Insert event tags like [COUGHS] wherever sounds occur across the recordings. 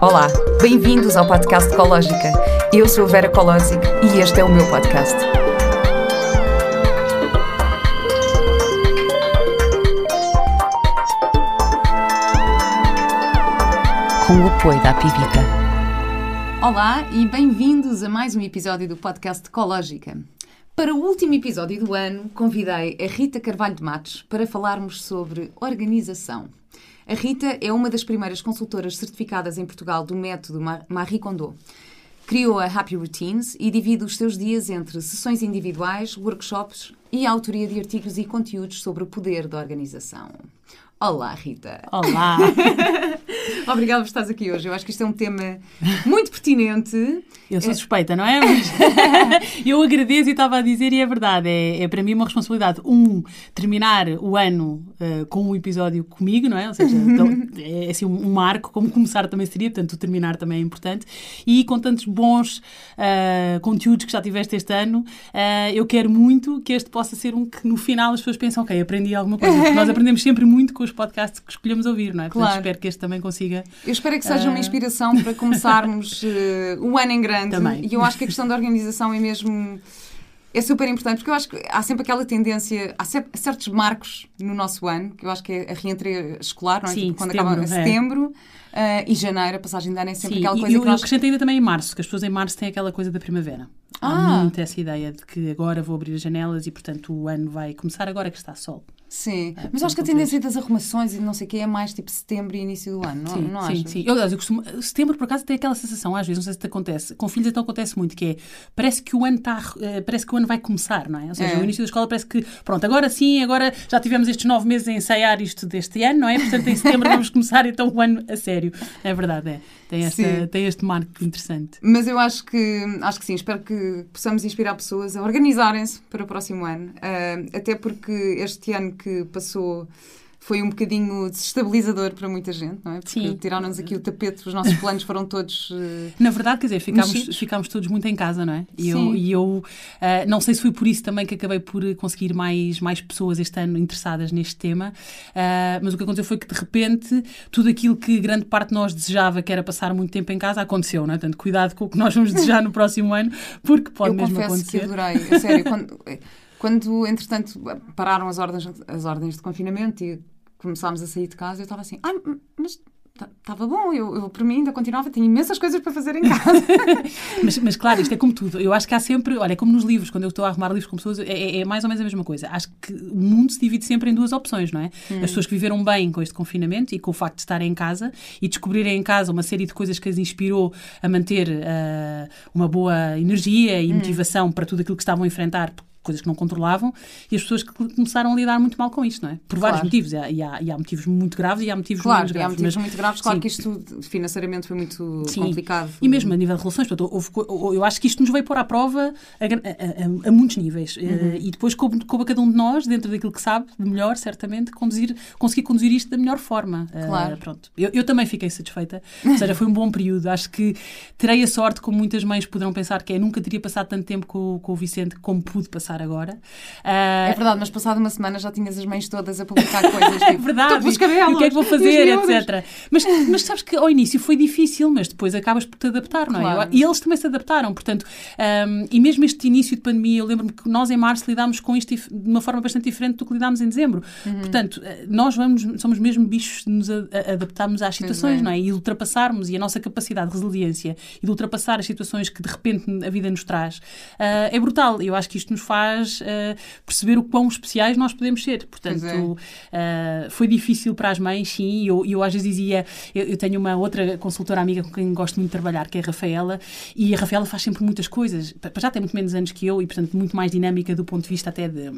Olá, bem-vindos ao podcast Ecológica. Eu sou a Vera Colosic e este é o meu podcast. Com o apoio da Pivita. Olá e bem-vindos a mais um episódio do podcast Ecológica. Para o último episódio do ano, convidei a Rita Carvalho de Matos para falarmos sobre organização. A Rita é uma das primeiras consultoras certificadas em Portugal do método Marie Kondo. Criou a Happy Routines e divide os seus dias entre sessões individuais, workshops e autoria de artigos e conteúdos sobre o poder da organização. Olá, Rita. Olá. [LAUGHS] Obrigada por estares aqui hoje. Eu acho que isto é um tema muito pertinente. Eu sou suspeita, não é? Mas [LAUGHS] eu agradeço e estava a dizer, e é verdade, é, é, para mim uma responsabilidade. Um, terminar o ano uh, com um episódio comigo, não é? Ou seja, [LAUGHS] então, é assim um, marco, como começar também seria, portanto, o terminar também é importante. E com tantos bons uh, conteúdos que já tiveste este ano, uh, eu quero muito que este possa ser um que no final as pessoas pensam, ok, aprendi alguma coisa. Porque nós aprendemos sempre muito com os podcasts que escolhemos ouvir, não é? Portanto, claro. espero que este também consiga. Eu espero que seja uma inspiração para começarmos [LAUGHS] o ano em grande. Também. E eu acho que a questão da organização é mesmo é super importante, porque eu acho que há sempre aquela tendência, há certos marcos no nosso ano, que eu acho que é a reentrada escolar, não é? Sim, tipo, quando setembro, acaba é. setembro. Uh, e janeiro, a passagem de ano é sempre Sim, aquela coisa e que nós... eu acrescento ainda também em março, que as pessoas em março têm aquela coisa da primavera. Ah. Há muito essa ideia de que agora vou abrir as janelas e, portanto, o ano vai começar agora que está sol. Sim, é, mas acho que a tendência das arrumações e não sei o quê é mais tipo setembro e início do ano, sim, não, não sim, sim. Eu, eu costumo, setembro, por acaso, tem aquela sensação, às vezes, não sei se te acontece, com filhos então acontece muito, que é, parece que o ano está, eh, parece que o ano vai começar, não é? Ou seja, é. o início da escola parece que, pronto, agora sim, agora já tivemos estes nove meses a ensaiar isto deste ano, não é? Portanto, em setembro vamos começar então o ano a sério. É verdade, é. Tem, esta, tem este marco interessante. Mas eu acho que, acho que sim, espero que possamos inspirar pessoas a organizarem-se para o próximo ano. Uh, até porque este ano que passou foi um bocadinho desestabilizador para muita gente, não é? Porque tiraram-nos aqui o tapete, os nossos planos foram todos. Uh, [LAUGHS] Na verdade, quer dizer, ficámos, ficámos todos muito em casa, não é? E Sim. eu, e eu uh, não sei se foi por isso também que acabei por conseguir mais, mais pessoas este ano interessadas neste tema, uh, mas o que aconteceu foi que de repente tudo aquilo que grande parte de nós desejava, que era passar muito tempo em casa, aconteceu, não é? Portanto, cuidado com o que nós vamos desejar no próximo ano, porque pode eu mesmo acontecer. Eu confesso que adorei, a sério, quando. [LAUGHS] Quando, entretanto, pararam as ordens, as ordens de confinamento e começámos a sair de casa, eu estava assim, ah, mas estava bom, eu, eu por mim ainda continuava, tenho imensas coisas para fazer em casa. [LAUGHS] mas, mas claro, isto é como tudo. Eu acho que há sempre, olha, é como nos livros, quando eu estou a arrumar livros com pessoas, é, é, é mais ou menos a mesma coisa. Acho que o mundo se divide sempre em duas opções, não é? Hum. As pessoas que viveram bem com este confinamento e com o facto de estarem em casa e descobrirem em casa uma série de coisas que as inspirou a manter uh, uma boa energia e hum. motivação para tudo aquilo que estavam a enfrentar coisas que não controlavam, e as pessoas que começaram a lidar muito mal com isto, não é? Por vários motivos. E há, e há, e, há, motivos muito graves e há motivos claro, menos graves. Há motivos mas, muito graves, claro sim. que isto financeiramente foi muito sim. complicado. E mesmo a nível de relações, portanto, houve, eu acho que isto nos veio pôr à prova a, a, a, a muitos níveis. Eh, uhum. E depois coube, coube a cada um de nós, dentro daquilo que sabe, de melhor, certamente, conduzir, conseguir conduzir isto da melhor forma. Eh, claro. Uh, pronto. Eu, eu, também fiquei satisfeita. Ou seja, foi um bom período. Acho que terei a sorte, como muitas mães poderão pensar, que é nunca teria passado tanto tempo com, com o Vicente como pude passar agora. Uh, é verdade, mas passada uma semana já tinhas as mães todas a publicar coisas. [LAUGHS] Tipo, é verdade. Os cabelos, o que é que vou fazer, etc. Mas, mas sabes que ao início foi difícil, mas depois acabas por te adaptar, não é? Claro. E eles também se adaptaram, portanto, um, e mesmo este início de pandemia, eu lembro-me que nós em março lidámos com isto de uma forma bastante diferente do que lidámos em dezembro. Uhum. Portanto, eh, nós vamos, somos mesmo bichos de nos a, a adaptarmos às situações, é. não é? E ultrapassarmos, e a nossa capacidade de resiliência e de ultrapassar as situações que de repente a vida nos traz uh, é brutal. Eu acho que isto nos faz uh, perceber o quão especiais nós podemos ser. Portanto, é. uh, foi difícil para as mães, sim. Eu, eu às vezes dizia, eu, eu, tenho uma outra consultora amiga com quem gosto muito de trabalhar, que é a Rafaela, e a Rafaela faz sempre muitas coisas. Já tem muito menos anos que eu e, portanto, muito mais dinâmica do ponto de vista até de,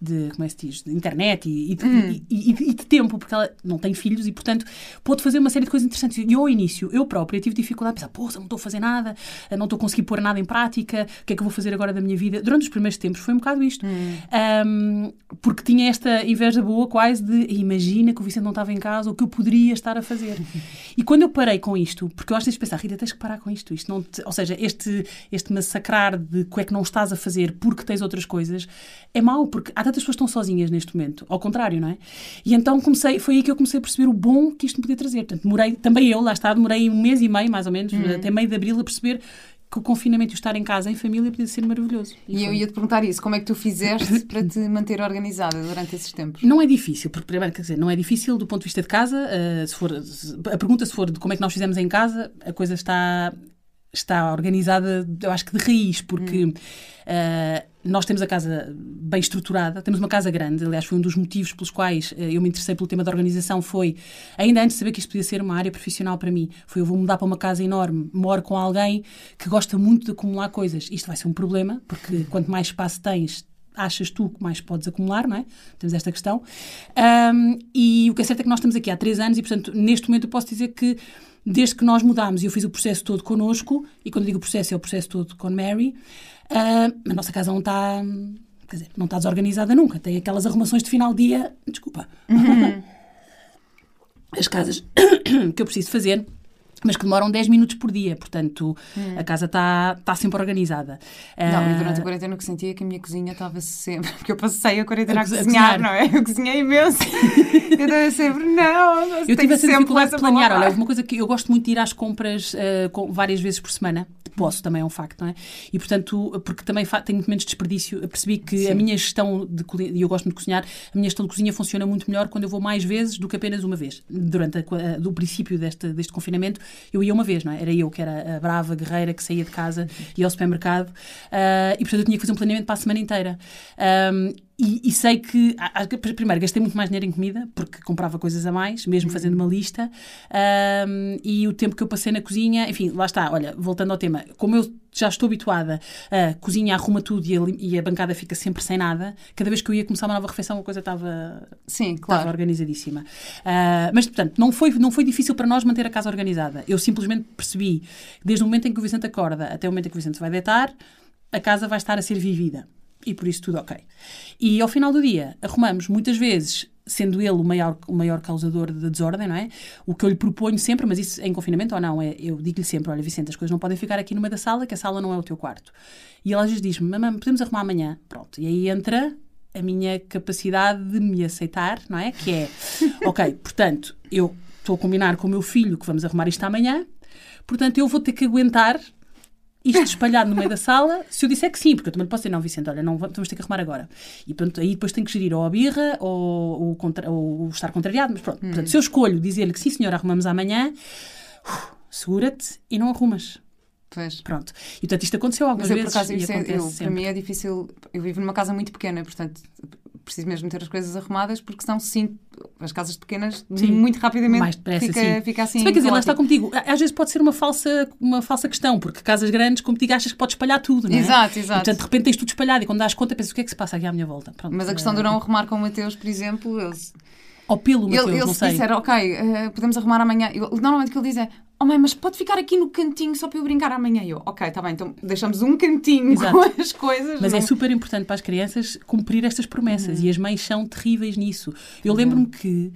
de como é que se diz, de internet e, e, de, hum. e, e, de tempo, porque ela não tem filhos e, portanto, pode fazer uma série de coisas interessantes. E eu, ao início, eu própria tive dificuldade a pensar, pô, não estou a fazer nada, não estou a conseguir pôr nada em prática, o que é que eu vou fazer agora da minha vida? Durante os primeiros tempos foi um bocado isto. Hum. Um, porque tinha esta inveja boa quase de imagina que o Vicente não estava em casa, o que eu poderia estar a fazer. [LAUGHS] e quando eu parei com isto, porque eu acho que tens de pensar, Rita, tens que parar com isto. isto não te, ou seja, este, este massacrar de que é que não estás a fazer porque tens outras coisas, é mau, porque há tantas pessoas que estão sozinhas neste momento. Ao contrário, não é? E então comecei, foi aí que eu comecei a perceber o bom que isto me podia trazer. Portanto, demorei, também eu, lá está, demorei um mês e meio, mais ou menos, hum. até meio de abril, a perceber que o confinamento e o estar em casa, em família, podia ser maravilhoso. E, e eu ia-te perguntar isso, como é que tu fizeste [LAUGHS] para te manter organizada durante esses tempos? Não é difícil, porque primeiro, quer dizer, não é difícil do ponto de vista de casa, uh, se for, se, a pergunta se for de como é que nós fizemos em casa, a coisa está está organizada, eu acho que de raiz, porque hum. uh, nós temos a casa bem estruturada, temos uma casa grande, aliás, foi um dos motivos pelos quais uh, eu me interessei pelo tema da organização, foi, ainda antes de saber que isto podia ser uma área profissional para mim, foi eu vou mudar para uma casa enorme, moro com alguém que gosta muito de acumular coisas. Isto vai ser um problema, porque quanto mais espaço tens, achas tu que mais podes acumular, não é? Temos esta questão. Um, e o que é certo é que nós estamos aqui há três anos e, portanto, neste momento eu posso dizer que desde que nós mudámos e eu fiz o processo todo connosco, e quando digo processo é o processo todo com Mary, uh, a nossa casa não está, quer dizer, não está desorganizada nunca. Tem aquelas arrumações de final de dia, desculpa, uhum. [LAUGHS] as casas [COUGHS] que eu preciso fazer mas que demoram 10 minutos por dia, portanto hum. a casa está tá sempre organizada. Não, uh... durante a quarentena o que sentia é que a minha cozinha estava sempre, [LAUGHS] porque eu passei a quarentena a, a, cozinhar, a cozinhar, não é? Eu cozinhei imenso. [LAUGHS] eu estava sempre, não, eu tive essa dificuldade de planear. Olha, uma coisa que eu gosto muito de ir às compras uh, com, várias vezes por semana, posso também é um facto, não é? E portanto, porque também tenho muito menos desperdício, percebi que Sim. a minha gestão de e eu gosto muito de cozinhar, a minha gestão de cozinha funciona muito melhor quando eu vou mais vezes do que apenas uma vez. Durante a, do princípio deste, deste confinamento, eu ia uma vez, não é? Era eu que era a brava guerreira que saía de casa, ia ao supermercado uh, e portanto eu tinha que fazer um planeamento para a semana inteira. Um, e, e, sei que, primeiro, gastei muito mais dinheiro em comida, porque comprava coisas a mais, mesmo uhum. fazendo uma lista. Um, e o tempo que eu passei na cozinha, enfim, lá está, olha, voltando ao tema, como eu já estou habituada a cozinha arruma tudo e a, e a, bancada fica sempre sem nada, cada vez que eu ia começar uma nova refeição a coisa estava, Sim, claro. estava organizadíssima. Uh, mas, portanto, não foi, não foi difícil para nós manter a casa organizada. Eu simplesmente percebi, desde o momento em que o Vicente acorda até o momento em que o Vicente vai deitar, a casa vai estar a ser vivida e por isso tudo ok. E ao final do dia arrumamos muitas vezes sendo ele o maior, o maior causador da de desordem, não é? O que eu lhe proponho sempre, mas isso em confinamento ou não, é, eu digo-lhe sempre, olha Vicente, as coisas não podem ficar aqui no meio da sala, que a sala não é o teu quarto. E ela às vezes diz-me, mamãe, podemos arrumar amanhã? Pronto, e aí entra a minha capacidade de me aceitar, não é? Que é, [LAUGHS] ok, portanto, eu estou a combinar com o meu filho que vamos arrumar isto amanhã, portanto eu vou ter que aguentar isto espalhado no meio da sala, se eu disser que sim, porque eu também posso dizer, não, Vicente, olha, não vamos ter que arrumar agora. E pronto, aí depois tenho que gerir ou a birra ou, ou, contra, ou estar contrariado, mas pronto. Hum. Portanto, se eu escolho dizer-lhe que sim, senhor, arrumamos amanhã, segura-te e não arrumas. Pois. Pronto. E portanto isto aconteceu algumas Mas eu, vezes. Por acaso, é, eu, para mim é difícil. Eu vivo numa casa muito pequena, portanto preciso mesmo ter as coisas arrumadas, porque senão sim, as casas pequenas sim. muito rapidamente Mais depressa, fica, sim. fica assim. Se bem, quer dizer, lá está contigo. Às vezes pode ser uma falsa, uma falsa questão, porque casas grandes, como digo, achas que podes espalhar tudo, não é? Exato, exato. E, portanto, de repente tens tudo espalhado e quando dás conta pensas o que é que se passa aqui à minha volta. Pronto, Mas a questão é... de não arrumar com o Mateus, por exemplo, eles ou pelo Mateus, ele, ele não sei. disser, ok, uh, podemos arrumar amanhã. Eu, normalmente o que ele diz é, oh mãe, mas pode ficar aqui no cantinho só para eu brincar amanhã. Eu, ok, está bem, então deixamos um cantinho Exato. com [LAUGHS] as coisas. Mas não? é super importante para as crianças cumprir estas promessas uhum. e as mães são terríveis nisso. Eu lembro-me uhum. que,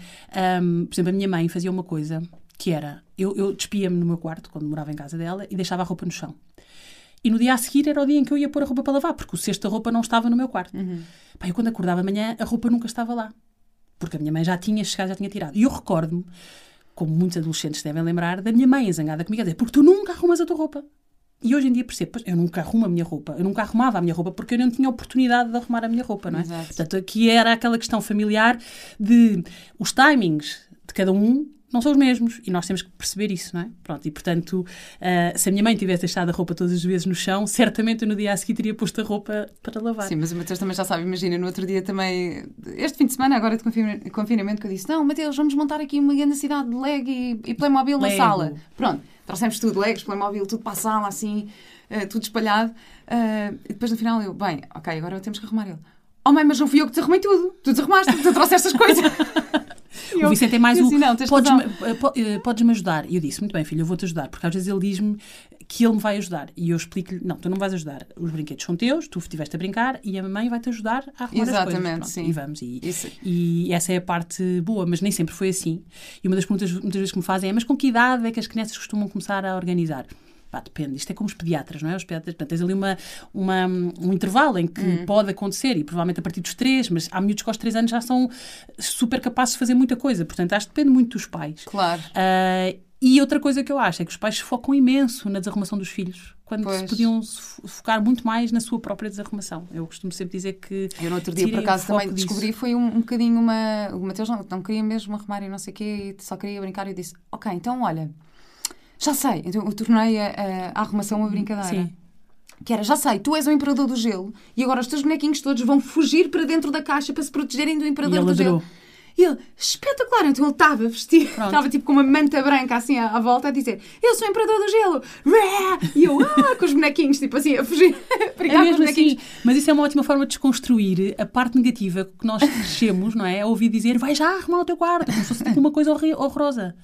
um, por exemplo, a minha mãe fazia uma coisa que era, eu, eu despia-me no meu quarto, quando morava em casa dela, e deixava a roupa no chão. E no dia a seguir era o dia em que eu ia pôr a roupa para lavar, porque o cesto da roupa não estava no meu quarto. Uhum. Eu quando acordava amanhã, a roupa nunca estava lá porque a minha mãe já tinha chegado, já tinha tirado. E eu recordo-me, como muitos adolescentes devem lembrar, da minha mãe zangada comigo a dizer: porque tu nunca arrumas a tua roupa. E hoje em dia percebo, eu nunca arrumo a minha roupa, eu nunca arrumava a minha roupa porque eu não tinha oportunidade de arrumar a minha roupa, não é? Exato. Portanto, aqui era aquela questão familiar de os timings de cada um não são os mesmos e nós temos que perceber isso, não é? Pronto, e portanto, uh, se a minha mãe tivesse deixado a roupa todas as vezes no chão, certamente eu no dia a seguir teria posto a roupa para lavar. Sim, mas o Mateus também já sabe, imagina, no outro dia também, este fim de semana, agora de confinamento, que eu disse: Não, Mateus, vamos montar aqui uma grande cidade de leg e, e Playmobil Lego. na sala. Pronto, trouxemos tudo, Legos, Playmobil, tudo para a sala, assim, uh, tudo espalhado. Uh, e depois no final eu, bem, ok, agora temos que arrumar ele. Oh mãe, mas não fui eu que te arrumei tudo. Tu desarrumaste, tu trouxeste estas coisas. [LAUGHS] o Vicente é mais o. Assim, não, podes-me eh, podes ajudar? E eu disse, muito bem, filho, eu vou-te ajudar, porque às vezes ele diz-me que ele me vai ajudar. E eu explico-lhe, não, tu não vais ajudar. Os brinquedos são teus, tu estiveste a brincar e a mamãe vai-te ajudar a arrumar Exatamente, as coisas. sim. E vamos. E, e, essa é a parte boa, mas nem sempre foi assim. E uma das perguntas muitas vezes que me fazem é, mas com que idade é que as crianças costumam começar a organizar? Pá, depende. Isto é como os pediatras, não é? Os pediatras, portanto, tens ali uma, uma, um intervalo em que uhum. pode acontecer, e provavelmente a partir dos três, mas há miúdos que aos três anos já são super capazes de fazer muita coisa. Portanto, acho que depende muito dos pais. Claro. Uh, e outra coisa que eu acho é que os pais focam imenso na desarrumação dos filhos, quando pois. se podiam focar muito mais na sua própria desarrumação. Eu costumo sempre dizer que. Eu no outro dia, por acaso, também disso. descobri, foi um, um bocadinho uma. O Mateus não, não queria mesmo arrumar e não sei o quê, só queria brincar, e eu disse: Ok, então olha já sei. Então eu tornei a, a, arrumação uma brincadeira. Sim. Que era, já sei, tu és o imperador do gelo e agora os teus bonequinhos todos vão fugir para dentro da caixa para se protegerem do imperador do adorou. gelo. E ele, espetacular, então ele estava vestido, estava tipo com uma manta branca assim à, à, volta a dizer: Eu sou o imperador do gelo! E eu, ah, [LAUGHS] com os bonequinhos, tipo assim, a fugir, [LAUGHS] a é mesmo assim, mas isso é uma ótima forma de desconstruir a parte negativa que nós crescemos, não é? A ouvir dizer: Vai já arrumar o teu quarto, como se fosse tipo uma coisa horrorosa.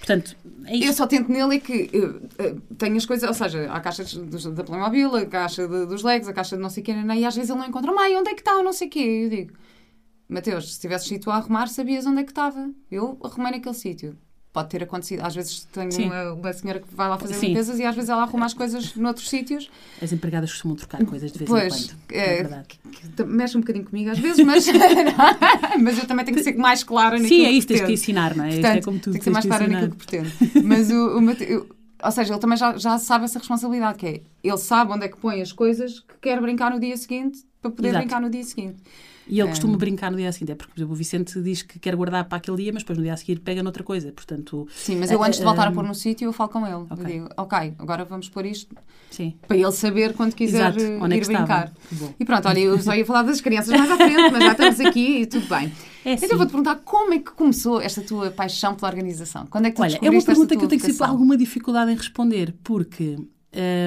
Portanto, é Eu só tento nele é que uh, uh, tenho as coisas, ou seja, há caixas dos, da Playmobil, a caixa de, dos Legos, a caixa de não sei o quê, e às vezes ele não encontra, mãe, onde é que está o não sei o quê? Eu digo, Mateus, se tivesses ido a arrumar, sabias onde é que estava. Eu arrumei naquele sítio pode ter acontecido. Às vezes tenho uma, uma, senhora que vai lá fazer Sim. limpezas e às vezes ela arruma as coisas noutros sítios. As empregadas costumam trocar coisas de vez pois, em quando. É, é. Que, mexe um bocadinho comigo às vezes, mas, [LAUGHS] mas eu também tenho que ser mais clara naquilo Sim, é isso, que tens que ensinar, não é? Portanto, é como tu tem que ser mais clara naquilo que pretendo. Mas o, o ou seja, ele também já, já sabe essa responsabilidade, que é ele sabe onde é que põe as coisas que quer brincar no dia seguinte para poder Exato. brincar no dia seguinte. E ele costuma brincar no dia seguinte. É porque, por exemplo, o Vicente diz que quer guardar para aquele dia, mas depois no dia a seguir pega noutra coisa. Portanto, Sim, mas eu antes de voltar a pôr no sítio, eu falo com ele. Okay. Eu digo, ok, agora vamos pôr isto. Sim. Para ele saber quando quiser Exato. Onde é ir brincar. E pronto, olha, eu só ia falar das crianças mais à frente, mas já estamos aqui e tudo bem. [LAUGHS] É então eu vou-te perguntar como é que começou esta tua paixão pela organização? Quando é que tu Olha, é uma pergunta que eu tenho sempre alguma dificuldade em responder, porque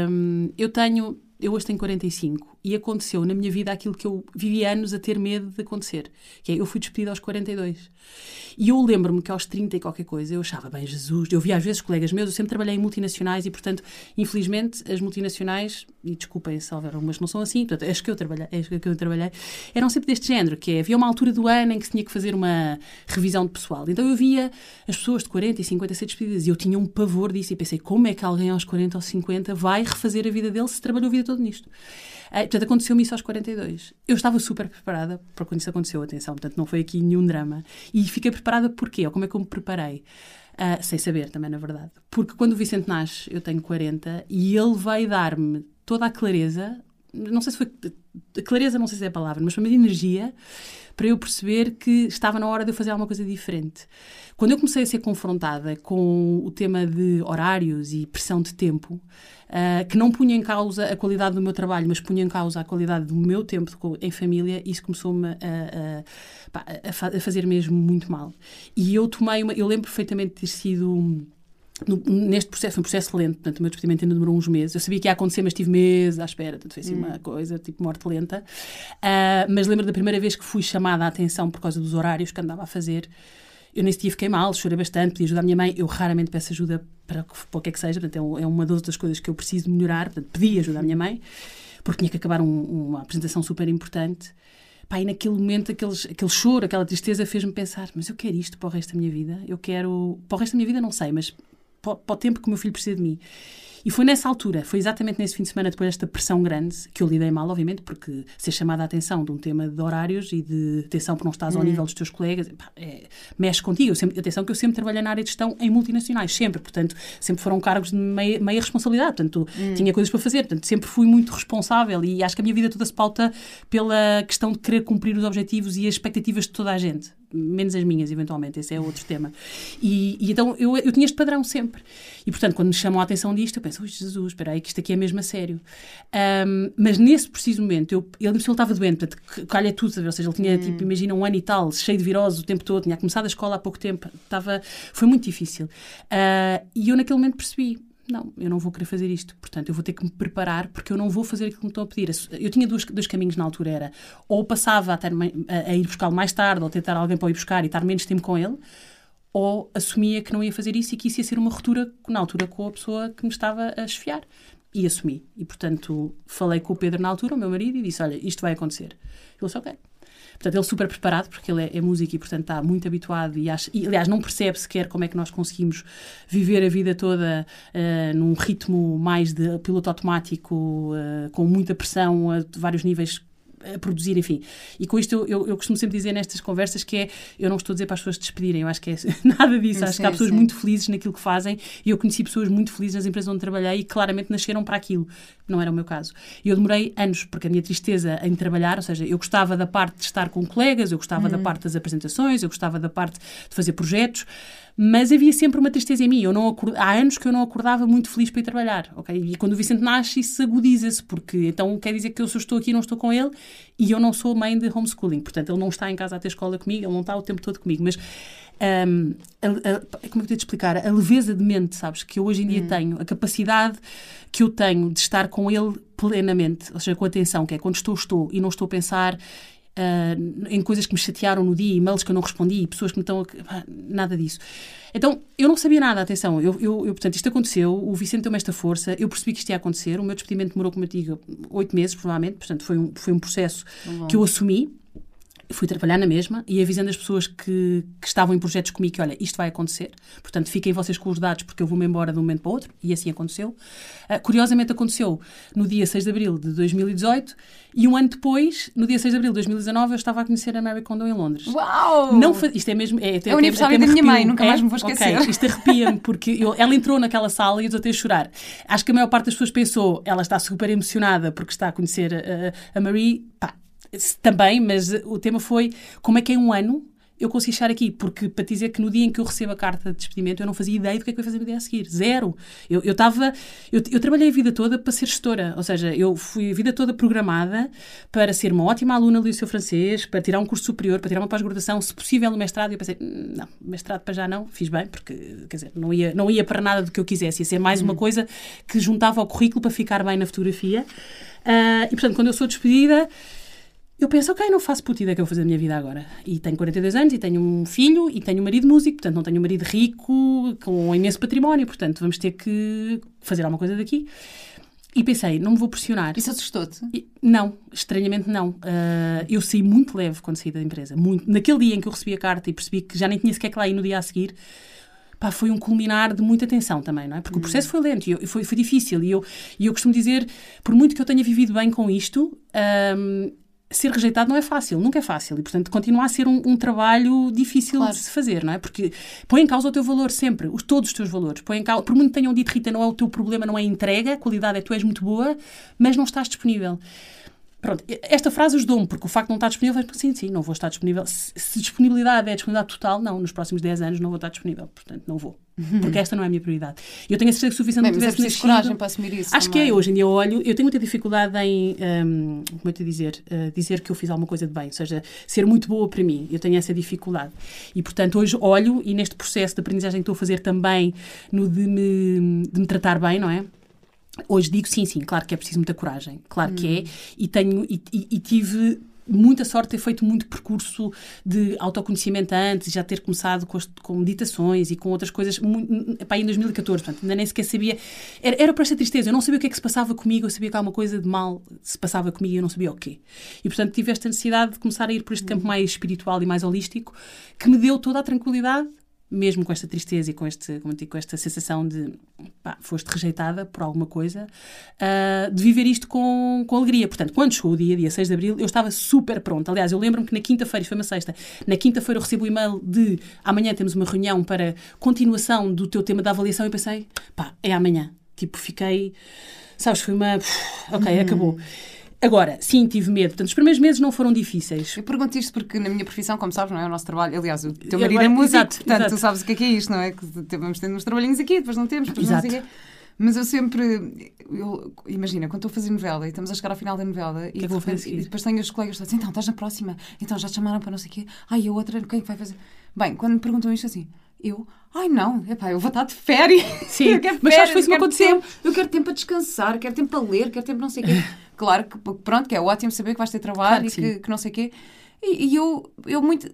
hum, eu tenho eu hoje tenho 45 e aconteceu na minha vida aquilo que eu vivi anos a ter medo de acontecer, que é eu fui despedida aos 42. E eu lembro-me que aos 30 e qualquer coisa eu achava, bem, Jesus, eu via às vezes colegas meus, eu sempre trabalhei em multinacionais e, portanto, infelizmente, as multinacionais, e desculpem se houver algumas não são assim, portanto, as que eu trabalhei, que eu trabalhei, eram sempre deste género, que é, havia uma altura do ano em que se tinha que fazer uma revisão de pessoal. Então eu via as pessoas de 40 e 50 ser despedidas e eu tinha um pavor disso e pensei, como é que alguém aos 40 ou 50 vai refazer a vida dele se trabalhou a vida toda nisto? Uh, portanto, aconteceu-me isso aos 42. Eu estava super preparada para quando isso aconteceu, atenção, portanto, não foi aqui nenhum drama. E fiquei preparada porquê? Ou como é que eu me preparei? Uh, sem saber também, na verdade. Porque quando o Vicente nasce, eu tenho 40 e ele vai dar-me toda a clareza, não sei se foi. Clareza, não sei se é a palavra, mas foi uma energia para eu perceber que estava na hora de eu fazer alguma coisa diferente. Quando eu comecei a ser confrontada com o tema de horários e pressão de tempo, uh, que não punha em causa a qualidade do meu trabalho, mas punha em causa a qualidade do meu tempo em família, isso começou-me a, a, a, a, fazer mesmo muito mal. E eu tomei uma. Eu lembro perfeitamente de ter sido. No, neste processo, foi um processo lento, portanto, o meu despedimento ainda demorou uns meses. Eu sabia que ia acontecer, mas tive meses à espera, portanto, foi assim hum. uma coisa tipo morte lenta. Uh, mas lembro da primeira vez que fui chamada a atenção por causa dos horários que andava a fazer. Eu nesse dia fiquei mal, chorei bastante, pedi ajuda à minha mãe. Eu raramente peço ajuda para, para o que é que seja, portanto, é, é uma das outras coisas que eu preciso melhorar. Portanto, pedi ajuda à minha mãe, porque tinha que acabar um, uma apresentação super importante. Pá, e naquele momento, aqueles, aquele choro, aquela tristeza fez-me pensar: mas eu quero isto para o resto da minha vida? Eu quero. Para o resto da minha vida, não sei, mas para, para o tempo que o meu filho precisa de mim. E foi nessa altura, foi exatamente nesse fim de semana, depois desta pressão grande, que eu lidei mal, obviamente, porque ser chamada a atenção de um tema de horários e de atenção por não estás ao hum. nível dos teus colegas, pá, é, mexe contigo. Eu sempre, atenção que eu sempre trabalhei na área de gestão em multinacionais, sempre, portanto, sempre foram cargos de meia, meia responsabilidade, portanto, hum. tinha coisas para fazer, portanto, sempre fui muito responsável e acho que a minha vida toda se pauta pela questão de querer cumprir os objetivos e as expectativas de toda a gente menos as minhas, eventualmente, esse é outro tema. E, e então eu, eu tinha este padrão sempre. E portanto, quando me chamam a atenção disto, eu penso, oh, Jesus, espera aí, que isto aqui é mesmo a sério. Um, mas nesse preciso momento, eu, ele, ele estava doente, portanto, calha tudo, ou seja, ele tinha, hum. tipo, imagina, um ano e tal, cheio de virose o tempo todo, tinha começado a escola há pouco tempo, estava, foi muito difícil. Uh, e eu naquele momento percebi, não, eu não vou querer fazer isto. Portanto, eu vou ter que me preparar porque eu não vou fazer aquilo que me estão a pedir. Eu tinha dois, dois caminhos na altura, era ou passava a, ter, a, a ir buscá-lo mais tarde, ou tentar alguém para ir buscar e estar menos tempo com ele, ou assumia que não ia fazer isso e que isso ia ser uma ruptura, na altura, com a pessoa que me estava a esfiar. E assumi. E, portanto, falei com o Pedro na altura, o meu marido, e disse: Olha, isto vai acontecer. Ele disse: Ok. Portanto, ele super preparado, porque ele é, é músico e, portanto, está muito habituado e, acha, e, aliás, não percebe sequer como é que nós conseguimos viver a vida toda uh, num ritmo mais de piloto automático, uh, com muita pressão a vários níveis a produzir, enfim. E com isto eu, eu, eu, costumo sempre dizer nestas conversas que é, eu não estou a dizer para as pessoas despedirem, eu acho que é [LAUGHS] nada disso, sim, acho que há pessoas sim. muito felizes naquilo que fazem e eu conheci pessoas muito felizes nas empresas onde trabalhei e claramente nasceram para aquilo, não era o meu caso. E eu demorei anos, porque a minha tristeza em trabalhar, ou seja, eu gostava da parte de estar com colegas, eu gostava da uhum. parte das apresentações, eu gostava da parte de fazer projetos, mas havia sempre uma tristeza em mim. Eu não acord... Há anos que eu não acordava muito feliz para ir trabalhar, ok? E quando o Vicente nasce, isso agudiza-se, porque então quer dizer que eu só estou aqui não estou com ele, e eu não sou mãe de homeschooling, portanto ele não está em casa a ter escola comigo, ele não está o tempo todo comigo, mas um, a, a, como é que eu te explicar? A leveza de mente, sabes, que eu hoje em dia hum. tenho, a capacidade que eu tenho de estar com ele plenamente, ou seja, com atenção, que é quando estou, estou, e não estou a pensar uh, em coisas que me chatearam no dia, e-mails que eu não respondi, pessoas que me estão. A... Nada disso. Então, eu não sabia nada, atenção. Eu, eu, eu, portanto, isto aconteceu, o Vicente deu-me esta força, eu percebi que isto ia acontecer. O meu despedimento demorou, como eu digo, oito meses, provavelmente. Portanto, foi um, foi um processo que eu assumi fui trabalhar na mesma e avisando as pessoas que, que, estavam em projetos comigo que, olha, isto vai acontecer, portanto, fiquem vocês com os dados porque eu vou-me embora de um momento para o outro, e assim aconteceu. Uh, curiosamente aconteceu no dia 6 de abril de 2018 e um ano depois, no dia 6 de abril de 2019, eu estava a conhecer a Mary Kondo em Londres. Uau! Não Isto é mesmo... É, é, é o aniversário da minha mãe, nunca mais me vou esquecer. Okay, isto arrepia-me porque eu, ela entrou naquela sala e eu até a chorar. Acho que a maior parte das pessoas pensou, ela está super emocionada porque está a conhecer a, a Marie. Pá, também, mas o tema foi como é que em um ano eu consegui estar aqui, porque para te dizer que no dia em que eu recebo a carta de despedimento eu não fazia ideia do que é que eu ia fazer no dia a seguir, zero. Eu, eu estava, eu, eu, trabalhei a vida toda para ser gestora, ou seja, eu fui a vida toda programada para ser uma ótima aluna do liceu francês, para tirar um curso superior, para tirar uma pós-graduação, se possível no mestrado, e eu pensei, hum, não, mestrado para já não, fiz bem, porque, quer dizer, não ia, não ia para nada do que eu quisesse, ia ser mais uma uhum. coisa que juntava ao currículo para ficar bem na fotografia. Uh, e, portanto, quando eu sou despedida, eu penso, ok, não faço puta ideia que eu vou fazer a minha vida agora. E tenho 42 anos, e tenho um filho, e tenho um marido músico, portanto não tenho um marido rico, com um imenso património, portanto vamos ter que fazer alguma coisa daqui. E pensei, não me vou pressionar. Isso assustou-te? Não, estranhamente não. Uh, eu saí muito leve quando saí da empresa. Muito. Naquele dia em que eu recebi a carta e percebi que já nem tinha sequer que lá ir no dia a seguir, pá, foi um culminar de muita tensão também, não é? Porque hum. o processo foi lento e foi, foi difícil. E eu, e eu costumo dizer, por muito que eu tenha vivido bem com isto, um, ser rejeitado não é fácil, nunca é fácil. E, portanto, continua a ser um, um trabalho difícil claro. de se fazer, não é? Porque põe em causa o teu valor sempre, os, todos os teus valores. Põe em causa, por muito que tenham dito, Rita, não é o teu problema, não é a entrega, a qualidade é tu és muito boa, mas não estás disponível. Pronto, esta frase ajudou-me, porque o facto de não estar disponível, sim, sim, não vou estar disponível. Se, se, disponibilidade é disponibilidade total, não, nos próximos 10 anos não vou estar disponível, portanto, não vou. Porque esta não é a minha prioridade. Eu tenho a certeza que suficiente Bem, mas é preciso coragem para assumir isso. Acho também. que é, hoje em dia olho, eu tenho muita dificuldade em, um, como é que dizer, uh, dizer que eu fiz alguma coisa de bem, ou seja, ser muito boa para mim, eu tenho essa dificuldade. E, portanto, hoje olho, e neste processo de aprendizagem que estou a fazer também, no de me, de me tratar bem, não é? Hoje digo sim, sim, claro que é preciso muita coragem, claro hum. que é, hum. e tenho e, e, e tive muita sorte ter feito muito percurso de autoconhecimento antes, já ter começado com, as, com meditações e com outras coisas muito, epá, em 2014, portanto, ainda nem sequer sabia. Era, era para esta tristeza, eu não sabia o que é que se passava comigo, eu sabia que alguma coisa de mal se passava comigo e eu não sabia o quê. E, portanto, tive esta necessidade de começar a ir por este campo mais espiritual e mais holístico, que me deu toda a tranquilidade mesmo com esta tristeza e com, este, como digo, com esta sensação de pá, foste rejeitada por alguma coisa, uh, de viver isto com, com alegria. Portanto, quando chegou o dia, dia 6 de abril, eu estava super pronta. Aliás, eu lembro-me que na quinta-feira, isto foi uma sexta, na quinta-feira eu recebo o e-mail de amanhã temos uma reunião para continuação do teu tema da avaliação e pensei, pá, é amanhã. Tipo, fiquei, sabes, foi uma. Ok, uhum. acabou. Agora, sim, tive medo. Portanto, os primeiros meses não foram difíceis. Eu pergunto isto porque na minha profissão, como sabes, não é o nosso trabalho. Aliás, o teu marido é músico, exato, portanto, exato. tu sabes o que é, que é isto, não é? Que vamos tendo uns trabalhinhos aqui, depois não temos, depois exato. não sei o quê. Mas eu sempre, eu, imagina, quando estou a fazer novela e estamos a chegar ao final da novela e, que é que repente, e depois tenho os colegas que dizem, então estás na próxima, então já te chamaram para não sei o quê, ai, a outra, quem é que vai fazer? Bem, quando me perguntam isto assim, eu, ai não, epá, eu vou estar de férias. Sim, [LAUGHS] eu quero mas férias, foi isso que aconteceu. Tempo, eu quero tempo para descansar, quero tempo para ler, quero tempo não sei o quê. [LAUGHS] claro que, pronto, que é ótimo saber que vais ter trabalho claro e que, que, não sei o quê. E, e, eu, eu muito.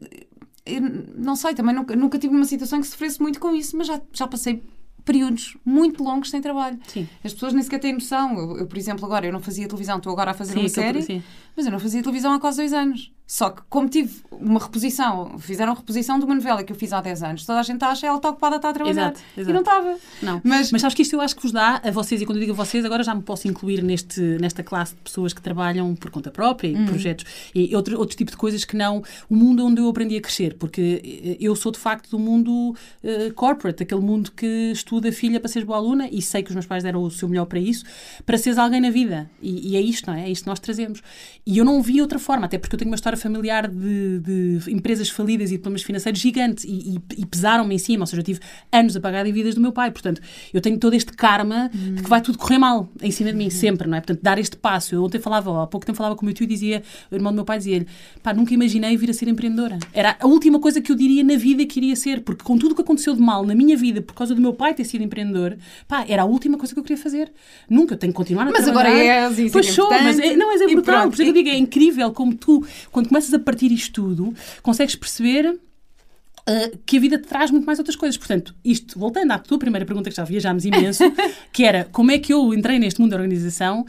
não sei, também nunca, nunca tive uma situação que sofresse muito com isso, mas já, já passei períodos muito longos sem trabalho. Sim. As pessoas nem sequer têm noção. Eu, eu, por exemplo, agora eu não fazia televisão, estou agora a fazer Sim, uma série, mas eu não fazia televisão há quase dois anos. Só que, como tive uma reposição, fizeram reposição de uma novela que eu fiz há 10 anos, toda a gente acha ela está ocupada, está a trabalhar. Exato, E exato. não estava. Não. Mas- Mas, sabes que isto eu acho que vos dá a vocês, e quando eu digo a vocês, agora já me posso incluir neste, nesta classe de pessoas que trabalham por conta própria, Uhum. e projetos e outro, outro tipo de coisas que não o mundo onde eu aprendi a crescer, porque eh, eu sou de facto do mundo eh, corporate, aquele mundo que estuda filha para seres boa aluna, e sei que os meus pais deram o seu melhor para isso, para seres alguém na vida. E, e é isto, não é? É isto que nós trazemos. E eu não vi outra forma, até porque eu tenho uma história familiar de, de empresas falidas e de problemas financeiros gigante e, e- e pesaram-me em cima, ou seja, eu tive anos a pagar dívidas do meu pai, portanto, eu tenho todo este karma de que vai tudo correr mal em cima de mim, sempre, não é? Portanto, dar este passo. Eu ontem falava, há pouco tempo falava com o meu tio e dizia, o irmão do meu pai dizia-lhe, pá, nunca imaginei vir a ser empreendedora. Era a última coisa que eu diria na vida que iria ser, porque com tudo o que aconteceu de mal na minha vida, por causa do meu pai ter sido empreendedor, pá, era a última coisa que eu queria fazer. Nunca, eu tenho que continuar a Mas trabalhar. agora és, e isso Pois é sou, mas é, não, mas é brutal, por isso é que eu digo, é incrível como tu, quando começas a partir isto tudo, consegues perceber uh, que a vida te traz muito mais outras coisas. Portanto, isto, voltando à tua primeira pergunta, que já viajámos imenso, [LAUGHS] que era como é que eu entrei neste mundo da organização,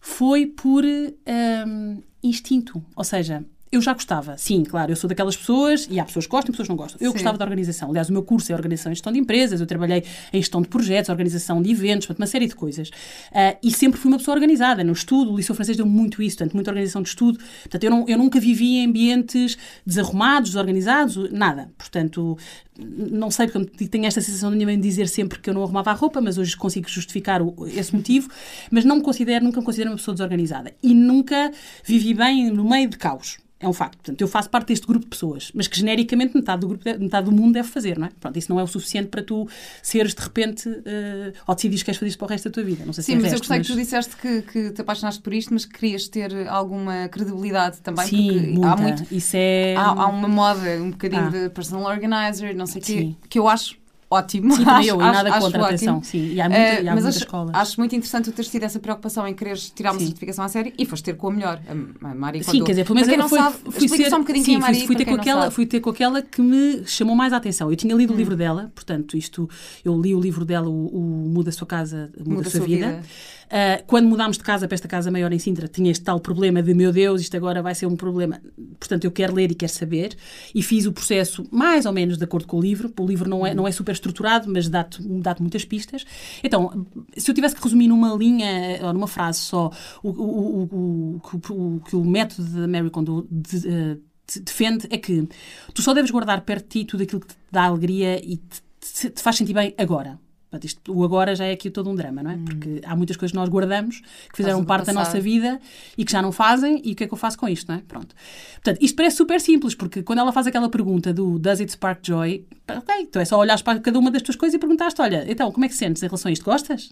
foi por um, instinto. Ou seja, eu já gostava, sim, claro, eu sou daquelas pessoas, e há pessoas que gostam e pessoas que não gostam. Eu Sim. gostava da organização. Aliás, o meu curso é Organização e Gestão de Empresas, eu trabalhei em gestão de projetos, organização de eventos, uma série de coisas. Ah, e sempre fui uma pessoa organizada. No estudo, o Liceu Francês deu muito isso, portanto, muita organização de estudo. Portanto, eu, não, eu nunca vivi em ambientes desarrumados, desorganizados, nada. Portanto, não sei, porque tenho esta sensação de minha mãe dizer sempre que eu não arrumava a roupa, mas hoje consigo justificar o- esse motivo, mas não me considero, nunca me considero uma pessoa desorganizada. E nunca vivi bem no meio de caos. É um facto. Portanto, eu faço parte deste grupo de pessoas, mas que genericamente metade do, grupo de- metade do mundo deve fazer, não é? Pronto, isso não é o suficiente para tu seres de repente, eh, ou decidires que queres fazer isto para o resto da tua vida. Não sei se Sim, é mas eu resto, gostei que tu disseste que, que te apaixonaste por isto, mas que querias ter alguma credibilidade também, Sim, porque muita. há muito. Isso é... Há, há uma moda, um bocadinho Ah. de personal organizer, não sei o quê, que eu acho ótimo. Sim, acho, eu, e acho- nada acho contra, ótimo. atenção. Sim, e há, muita, Eh, e há mas muitas acho, escolas. acho muito interessante tu teres tido essa preocupação em quereres tirar uma Sim. certificação à série e foste ter com a melhor, a, a Mari Sim, quer dizer, pelo menos quem sabe, fui explica ser, só um bocadinho sim, quem é a Mari, fui, fui ter com quem aquela, sabe. fui ter com aquela que me chamou mais a atenção. Eu tinha lido o Hum. livro dela, portanto, isto, eu li o livro dela, o, o Muda a Sua Casa, Muda, a Sua, Vida. Ah, quando mudámos de casa para esta casa maior em Sintra, tinha este tal problema de, meu Deus, isto agora vai ser um problema. Portanto, eu quero ler e quero saber. E fiz o processo mais ou menos de acordo com o livro. O livro não é, não é super estruturado, mas dá-te dá muitas pistas. Então, se eu tivesse que resumir numa linha, ou numa frase só, o, o, o, o, que o- método da Mary Kondo de- eh, te defende é que tu só deves guardar perto de ti tudo aquilo que te dá alegria e te, te- te faz sentir bem agora. Portanto, isto- o agora já é aqui todo um drama, não é? Porque há muitas coisas que nós guardamos que fizeram Hum. parte da passado. nossa vida e que já não fazem, e o que é que eu faço com isto, não é? Pronto. Portanto, isto parece super simples, porque quando ela faz aquela pergunta do Does it spark joy? Ok, então é só olhares para cada uma das tuas coisas e perguntaste: olha, então, como é que sentes em relação a isto? Gostas?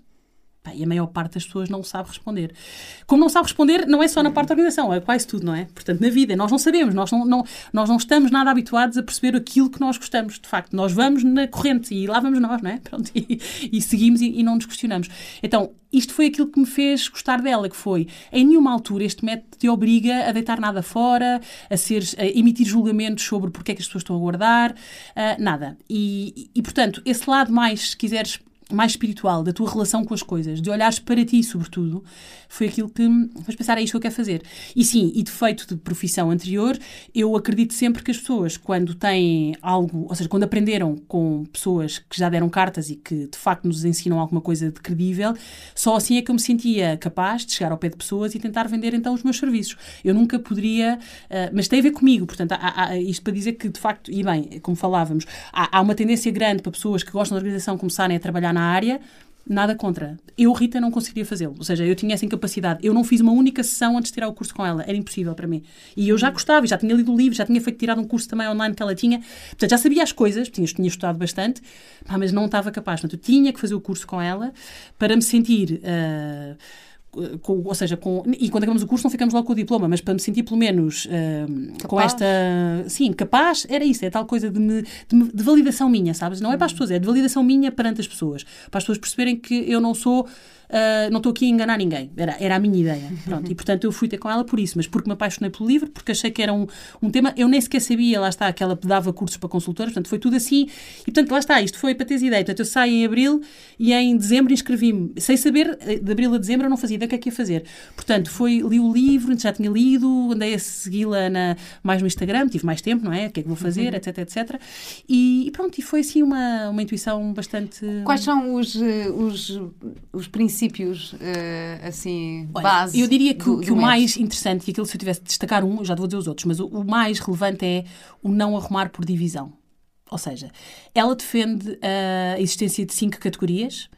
E a maior parte das pessoas não sabe responder. Como não sabe responder, não é só na parte da organização, é quase tudo, não é? Portanto, na vida, nós não sabemos, nós não, não- nós não estamos nada habituados a perceber aquilo que nós gostamos, de facto. Nós vamos na corrente e lá vamos nós, não é? [LAUGHS] Pronto, e, e seguimos e, e não nos questionamos. Então, isto foi aquilo que me fez gostar dela, que foi, em nenhuma altura este método te obriga a deitar nada fora, a, seres, a emitir julgamentos sobre porque é que as pessoas estão a guardar, ah, nada. E, e, portanto, esse lado mais, se quiseres, mais espiritual, da tua relação com as coisas, de olhares para ti, sobretudo, foi aquilo que fez pensar, é isto que eu quero fazer. E sim, e defeito de profissão anterior, eu acredito sempre que as pessoas, quando têm algo, ou seja, quando aprenderam com pessoas que já deram cartas e que de facto nos ensinam alguma coisa de credível, só assim é que eu me sentia capaz de chegar ao pé de pessoas e tentar vender então os meus serviços. Eu nunca poderia, ah, mas tem a ver comigo, portanto, há, há- isto para dizer que de facto, e bem, como falávamos, há, há uma tendência grande para pessoas que gostam da organização começarem a trabalhar na área. Nada contra. Eu, Rita, não conseguiria fazê-lo. Ou seja, eu tinha essa incapacidade. Eu não fiz uma única sessão antes de tirar o curso com ela. Era impossível para mim. E eu já gostava, já tinha lido o livro, já tinha feito tirado um curso também online que ela tinha. Portanto, já sabia as coisas, tinha, tinha estudado bastante, mas não estava capaz. Portanto, eu tinha que fazer o curso com ela para me sentir. ah, com, ou seja, com, e quando acabamos o curso não ficamos logo com o diploma, mas para me sentir pelo menos uh, com esta, sim, capaz, era isso, é tal coisa de, me, de, de, validação minha, sabes? Não é para as pessoas, é de validação minha perante as pessoas, para as pessoas perceberem que eu não sou uh, não estou aqui a enganar ninguém. Era, era a minha ideia. Pronto, e portanto eu fui ter com ela por isso, mas porque me apaixonei pelo livro, porque achei que era um, um tema. Eu nem sequer sabia, lá está, que ela dava cursos para consultores, portanto foi tudo assim. E portanto, lá está, isto foi para teres ideia. Portanto, eu saí em abril e em dezembro inscrevi-me. Sem saber, eh, de abril a dezembro eu não fazia ideia o que é que ia fazer. Portanto, foi, li o livro, já tinha lido, andei a segui-la mais no Instagram, tive mais tempo, não é? O que é que vou fazer, uhum. etc, etc. E, e, pronto, e foi assim uma, uma intuição bastante. Quais são os, eh, os, os princípios uh, assim, Olha, base? Eu diria que, do, que do o mais interessante, e aquilo se eu tivesse de destacar um, já vou dizer os outros, mas o, o mais relevante é o não arrumar por divisão. Ou seja, ela defende a existência de cinco categorias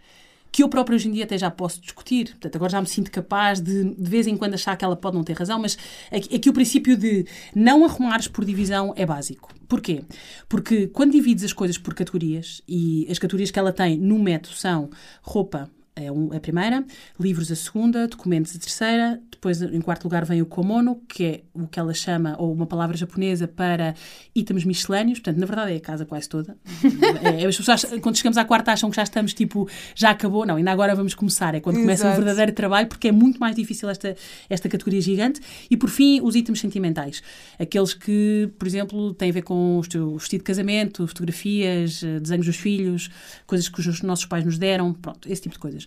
que eu próprio hoje em dia até já posso discutir. Portanto, agora já me sinto capaz de, de vez em quando, achar que ela pode não ter razão, mas aqui, aqui o princípio de não arrumares por divisão é básico. Porquê? Porque quando divides as coisas por categorias, e as categorias que ela tem no método são roupa, é um, a primeira, livros a segunda, documentos a terceira, depois em quarto lugar vem o komono, que é o que ela chama, ou uma palavra japonesa para itens miscelâneos, portanto, na verdade é a casa quase toda. [LAUGHS] é, as pessoas, quando chegamos à quarta, acham que já estamos tipo, já acabou, não, ainda agora vamos começar, é quando Exato. começa o verdadeiro trabalho, porque é muito mais difícil esta, esta categoria gigante. E por fim, os itens sentimentais, aqueles que, por exemplo, têm a ver com o vestido de casamento, fotografias, eh, desenhos dos filhos, coisas que os nossos pais nos deram, pronto, esse tipo de coisas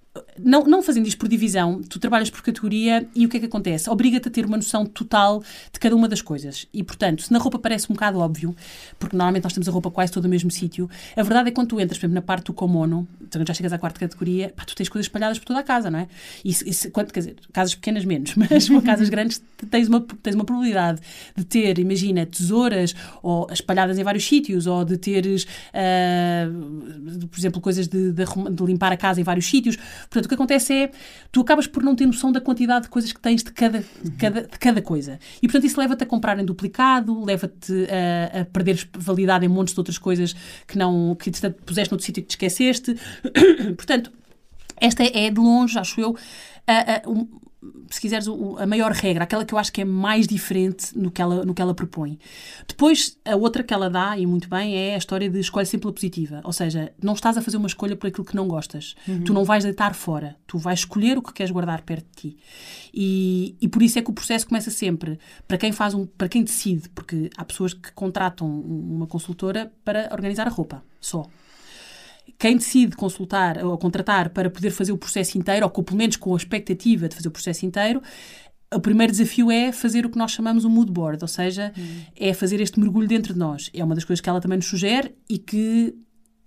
não, não fazendo isto por divisão, tu trabalhas por categoria e o que é que acontece? Obriga-te a ter uma noção total de cada uma das coisas. E, portanto, se na roupa parece um bocado óbvio, porque normalmente nós temos a roupa quase todo no mesmo sítio, a verdade é que quando tu entras, por exemplo, na parte do komono, então já chegas à quarta categoria, pá, tu tens coisas espalhadas por toda a casa, não é? E, e quando, quer dizer, casas pequenas menos, [LAUGHS] mas casas grandes tens uma, tens uma probabilidade de ter, imagina, tesouras ou espalhadas em vários sítios, ou de teres, uh, por exemplo, coisas de, de, de limpar a casa em vários sítios. Portanto, o que acontece é tu acabas por não ter noção da quantidade de coisas que tens de cada, de cada, de cada coisa. E, portanto, isso leva-te a comprar em duplicado, leva-te a, a perder validade em montes de outras coisas que não que te puseste noutro sítio que te esqueceste. [COUGHS] portanto, esta é, de longe, acho eu, a, a, se quiseres, a maior regra, aquela que eu acho que é mais diferente no que ela, no que ela propõe. Depois, a outra que ela dá, e muito bem, é a história de escolha sempre a positiva. Ou seja, não estás a fazer uma escolha por aquilo que não gostas. Uhum. Tu não vais deitar fora. Tu vais escolher o que queres guardar perto de ti. E, e por isso é que o processo começa sempre. Para quem faz um, para quem decide, porque há pessoas que contratam uma consultora para organizar a roupa, só quem decide consultar ou contratar para poder fazer o processo inteiro, ou pelo menos com a expectativa de fazer o processo inteiro, o primeiro desafio é fazer o que nós chamamos um mood board, ou seja, hum. é fazer este mergulho dentro de nós. É uma das coisas que ela também nos sugere e que